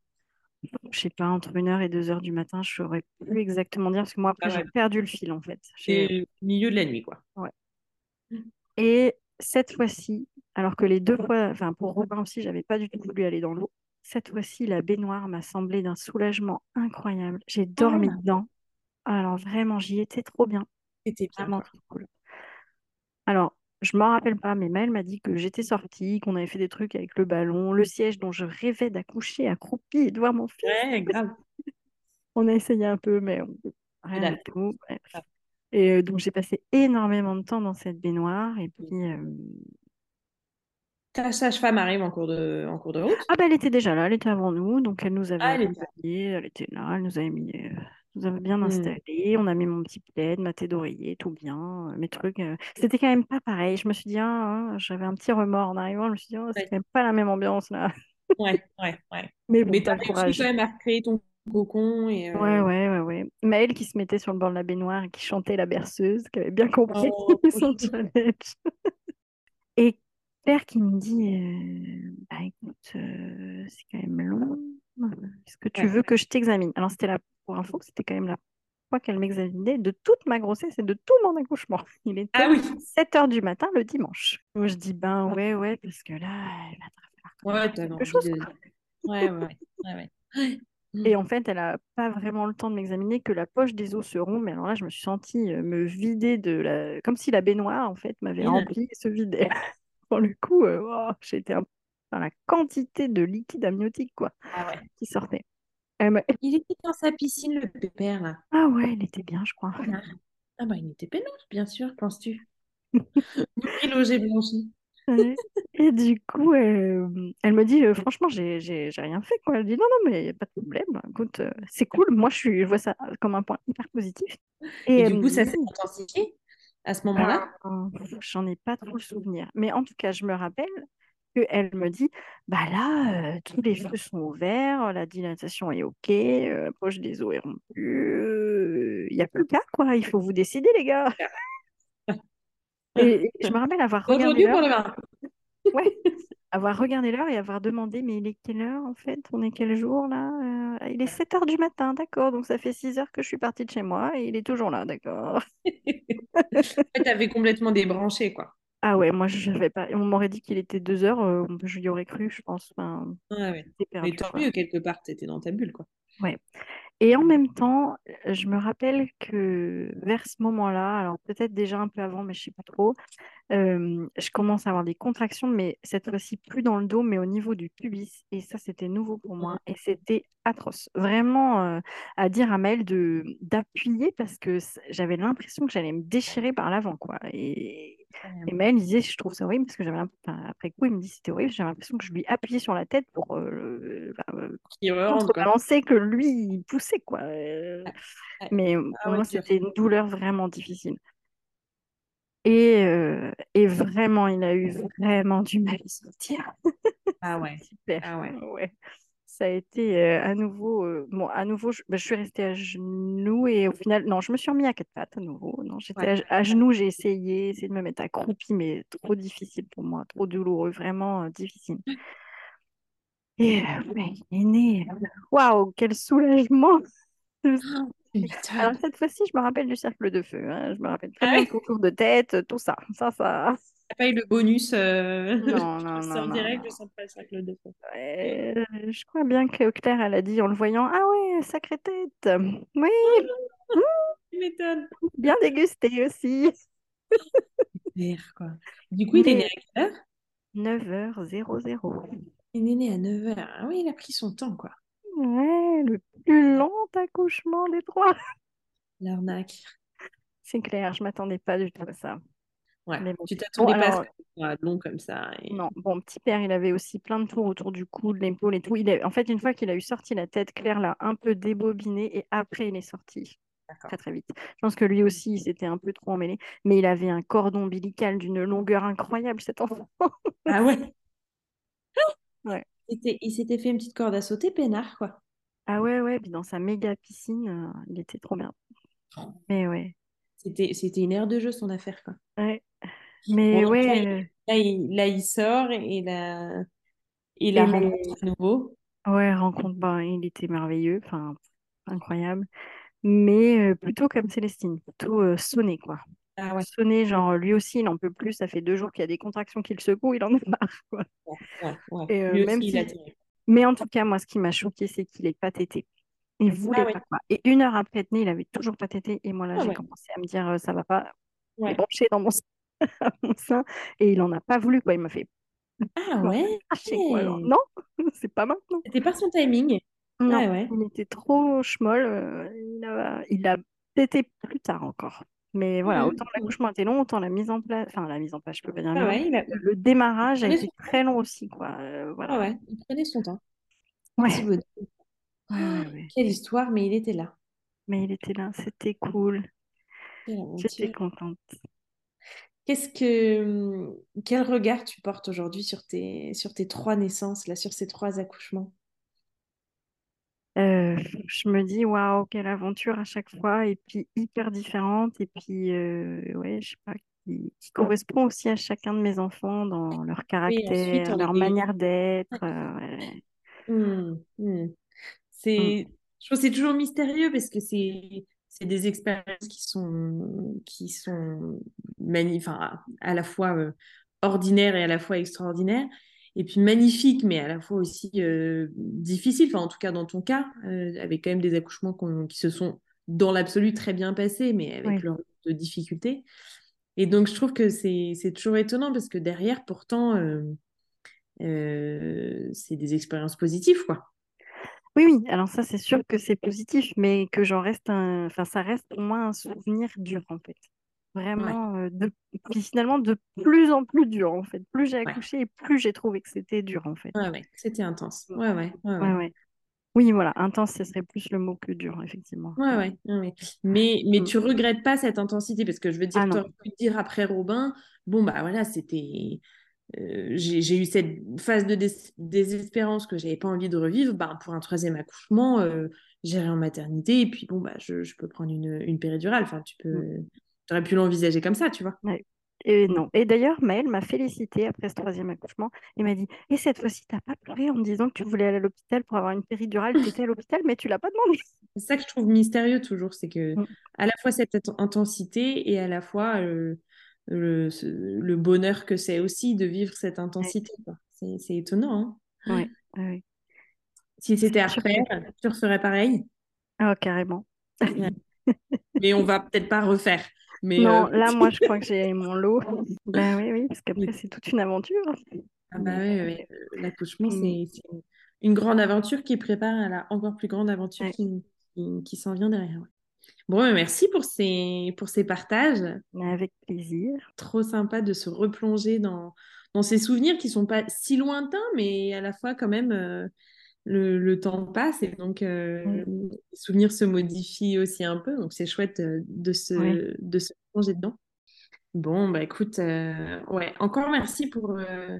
Je sais pas, entre 1h et 2h du matin, je saurais plus exactement dire parce que moi après ah j'ai perdu le fil en fait. C'est milieu de la nuit quoi. Ouais. Et cette fois-ci, alors que les deux fois, enfin pour Robin aussi, j'avais pas du tout voulu aller dans l'eau. Cette fois-ci, la baignoire m'a semblé d'un soulagement incroyable. J'ai dormi ah. dedans. Alors vraiment, j'y étais trop bien. C'était vraiment cool. Alors, je ne m'en rappelle pas, mais Maëlle m'a dit que j'étais sortie, qu'on avait fait des trucs avec le ballon, le siège dont je rêvais d'accoucher accroupi et de voir mon fils. Ouais, grave. on a essayé un peu, mais rien du tout. Et euh, donc, j'ai passé énormément de temps dans cette baignoire. Et puis. Euh... Ta sage-femme arrive en cours, de, en cours de route? Ah, bah, elle était déjà là, elle était avant nous. Donc, elle nous avait ah, elle, était... elle était là, elle nous avait mis euh, nous avons bien mmh. installé, on a mis mon petit plaid, ma tête d'oreiller, tout bien, euh, mes trucs. Euh. C'était quand même pas pareil. Je me suis dit, ah, hein, j'avais un petit remords en arrivant. Je me suis dit, oh, c'est quand même pas la même ambiance là. Ouais, ouais, ouais. Mais bon, t'as réussi quand même à recréer ton cocon. Et, euh Ouais, ouais, ouais, ouais. Maëlle qui se mettait sur le bord de la baignoire et qui chantait la berceuse, qui avait bien compris oh, son challenge. et Claire qui me dit, bah écoute, c'est quand même long. Est-ce que tu veux que je t'examine? Alors c'était la pour info, c'était quand même la fois qu'elle m'examinait de toute ma grossesse et de tout mon accouchement. Il était ah oui. 7 h du matin le dimanche. je dis, ben ouais, ouais, parce que là, elle va ouais, quelque chose. De... Ouais, ouais, ouais, ouais. Et en fait, elle n'a pas vraiment le temps de m'examiner, que la poche des os se rompt. Mais alors là, je me suis sentie euh, me vider de la. Comme si la baignoire, en fait, m'avait rempli et se vidait. Pour le coup, euh, oh, j'ai été un... dans la quantité de liquide amniotique quoi, ah ouais. qui sortait. Il était dans sa piscine, le pépère, là. Ah ouais, il était bien, je crois. Ah bah, il était peinard, bien sûr, penses-tu logé blanchi. Et du coup, elle me dit, euh, franchement, j'ai j'ai- rien fait, quoi. Elle dit, non, non, mais il n'y a pas de problème. Écoute, euh, c'est cool. Moi, je, suis, je vois ça comme un point hyper positif. Et, du coup, ça s'est intensifié à ce moment-là? Ah, j'en ai pas trop le souvenir. Mais en tout cas, je me rappelle elle me dit bah là, euh, tous les feux sont ouverts, la dilatation est OK, euh, la poche des os est rompue, il n'y a plus cas, quoi. Il faut vous décider, les gars. Et je me rappelle avoir regardé. Le Ouais. avoir regardé l'heure et avoir demandé, mais il est quelle heure en fait? On est quel jour là? Euh, Il est 7 heures du matin, d'accord. Donc ça fait 6 heures que je suis partie de chez moi et il est toujours là, d'accord. Tu avais complètement débranché, quoi. Ah ouais, moi je savais pas. On m'aurait dit qu'il était 2 heures, euh, je lui aurais cru, je pense. Enfin, Ouais, Mais tant mieux, quelque part, tu étais dans ta bulle, quoi. Ouais. Et en même temps, je me rappelle que vers ce moment-là, alors peut-être déjà un peu avant, mais je sais pas trop, euh, je commence à avoir des contractions, mais cette fois-ci plus dans le dos, mais au niveau du pubis. Et ça, c'était nouveau pour moi et c'était atroce. Vraiment euh, à dire à Maëlle de d'appuyer parce que j'avais l'impression que j'allais me déchirer par l'avant, quoi. Et. Maëlle disait, je trouve ça horrible parce que j'avais, enfin, après coup, il me dit c'était horrible, j'avais l'impression que je lui appuyais sur la tête pour euh, contrebalancer que lui, il poussait, quoi. Euh, Ouais, mais Ah pour ouais, moi, c'était une douleur vraiment difficile. Et, euh, et vraiment, il a eu vraiment du mal à sortir. Ah ouais. Super. Ah ouais. Ouais. Ça a été euh, à nouveau. euh, bon, à nouveau, je, bah, je suis restée à genoux et au final, non, je me suis remis à quatre pattes à nouveau. Non, j'étais Ouais. à, à genoux, j'ai essayé, essayé de me mettre accroupie, mais trop difficile pour moi, trop douloureux, vraiment difficile. Et euh, ouais, il est né. Waouh, quel soulagement! Oh, Alors cette fois-ci, je me rappelle du cercle de feu. hein. Je me rappelle très bien son tour de tête, tout ça. Ça, ça. T'as pas eu le bonus euh, Non, je non, non, sors non, direct, je non. sens pas le cercle de feu. Euh, je crois bien que Claire, elle a dit en le voyant, Ah ouais, sacrée tête. Oui, mmh, Tu m'étonnes. bien dégusté aussi. Merde, quoi. Du coup, il est né à quelle heure? 9h00. Il est né à 9 heures. Ah oui, il a pris son temps, quoi. Ouais, le plus long accouchement des trois. L'arnaque. C'est clair, je m'attendais pas du tout à ça. Ouais. Mais bon. Tu Bon, t'attendais pas à ce que soit long comme ça. et- non, bon, petit père, il avait aussi plein de tours autour du cou, de l'épaule et tout. Il est... En fait, une fois qu'il a eu sorti la tête, Claire l'a un peu débobiné et après, il est sorti très très vite. Je pense que lui aussi, il s'était un peu trop emmêlé, mais il avait un cordon ombilical d'une longueur incroyable, cet enfant. Ah ouais? Ouais. Il s'était il fait une petite corde à sauter, peinard, quoi. Ah ouais, ouais, puis dans sa méga piscine, euh, il était trop bien. Mais ouais, C'était c'était une aire de jeu, son affaire, quoi. ouais. Bon, Mais là, ouais, il, euh, là, il, là, il sort et la, et la rencontre à nouveau. ouais, rencontre, ben, il était merveilleux, enfin, incroyable. Mais euh, plutôt comme Célestine, plutôt euh, sonné, quoi. Ah ouais. Sonné, genre lui aussi, il n'en peut plus, ça fait deux jours qu'il y a des contractions qui le secouent, il en a marre, quoi. Ouais, ouais, ouais. Et euh, même aussi, si... Mais en tout cas, moi, ce qui m'a choqué, c'est qu'il n'ait pas tété. Il Ah voulait pas, quoi. Et une heure après être né, il avait toujours pas tété. Et moi, là, Ah j'ai commencé à me dire, euh, ça va pas, il est branché dans mon, sein, mon sein. Et il en a pas voulu, quoi. Il m'a fait Ah ouais. quoi. Genre, non, c'est pas maintenant. C'était pas son timing. Non, il était trop schmoll. euh, il a, il a tété plus tard encore. Mais voilà, autant Mhm, mhm. l'accouchement était long, autant la mise en place, enfin la mise en place, je peux pas dire le Ah ouais, a... le démarrage a été très long aussi, quoi. Euh, Ah voilà. ouais, il prenait son temps. Ouais, ouais. quelle histoire, mais il était là. Mais il était là, c'était cool. J'étais contente. Qu'est-ce que... Quel regard tu portes aujourd'hui sur tes... sur tes trois naissances, là, sur ces trois accouchements? Euh, je me dis, waouh, quelle aventure à chaque fois, et puis hyper différente, et puis, euh, ouais, je sais pas, qui, qui correspond aussi à chacun de mes enfants dans leur Oui, ensuite, caractère, on leur est... manière d'être. euh, ouais. Hmm, hmm. Mm. C'est, je trouve que c'est toujours mystérieux parce que c'est, c'est des expériences qui sont, qui sont magni- enfin, à, à la fois euh, ordinaires et à la fois extraordinaires. Et puis magnifiques, mais à la fois aussi euh, difficiles. Enfin, en tout cas, dans ton cas, euh, avec quand même des accouchements qui se sont, dans l'absolu, très bien passés, mais avec Oui, leur lot de difficultés. Et donc, je trouve que c'est, toujours étonnant parce que derrière, pourtant, euh, c'est des expériences positives, quoi. oui, oui, alors ça, c'est sûr que c'est positif, mais que j'en reste un, enfin, ça reste pour moi un souvenir dur, en fait. Ouais, Vraiment, euh, de... puis finalement, de plus en plus dur, en fait. Plus j'ai ouais. accouché, et plus j'ai trouvé que c'était dur, en fait. Ouais, ouais, c'était intense. Mm. Ouais, ouais, ouais. Oui, voilà, intense, ce serait plus le mot que dur, effectivement. Ouais, Ouais. Mais, mais Mm. tu regrettes pas cette intensité? Parce que je veux Ah dire, tu non, aurais pu dire après Robin, bon, bah voilà, c'était. euh, j'ai eu cette phase de dés- désespérance que j'avais pas envie de revivre. Bah, pour un troisième accouchement, euh, j'irai en maternité et puis bon, bah, je, je peux prendre une, une péridurale. Enfin, tu Mm. peux. Tu aurais pu l'envisager comme ça, tu vois. Ouais. Et non. Et d'ailleurs, Maëlle m'a félicité après ce troisième accouchement et m'a dit Et cette fois-ci, t'as pas pleuré en me disant que tu voulais aller à l'hôpital pour avoir une péridurale, tu étais à l'hôpital, mais tu l'as pas demandé. C'est ça que je trouve mystérieux toujours, c'est que Mm. à la fois cette intensité et à la fois euh, le, bonheur que c'est aussi de vivre cette intensité. C'est étonnant. hein. Ouais. Si c'était à tu referais pareil. Ah, carrément. Mais on va peut-être pas refaire. Mais Non, euh, là, moi, je crois que j'ai mon lot. Ben oui, oui, parce qu'après, c'est toute une aventure. ah bah ouais, ouais, euh, l'accouchement, Mm. c'est une, grande aventure qui prépare à la encore plus grande aventure Ouais. qui, qui, qui s'en vient derrière. Bon, merci pour ces, pour ces partages. Avec plaisir. trop sympa de se replonger dans, dans ces souvenirs qui sont pas si lointains, mais à la fois quand même euh, le, le temps passe et donc euh, les souvenirs se modifient aussi un peu, donc c'est chouette euh, de se, Oui. de se plonger dedans. Bon, bah écoute, euh, ouais, encore merci pour, euh,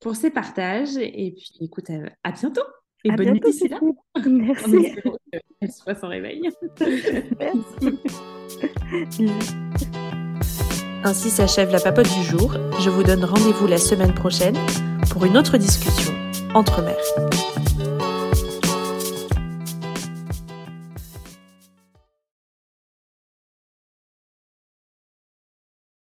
pour ces partages et puis écoute, à bientôt et À bonne nuit bientôt, là. En Merci. qu'elle soit sans réveil. Merci. Ainsi s'achève la papote du jour. Je vous donne rendez-vous la semaine prochaine pour une autre discussion entre mères.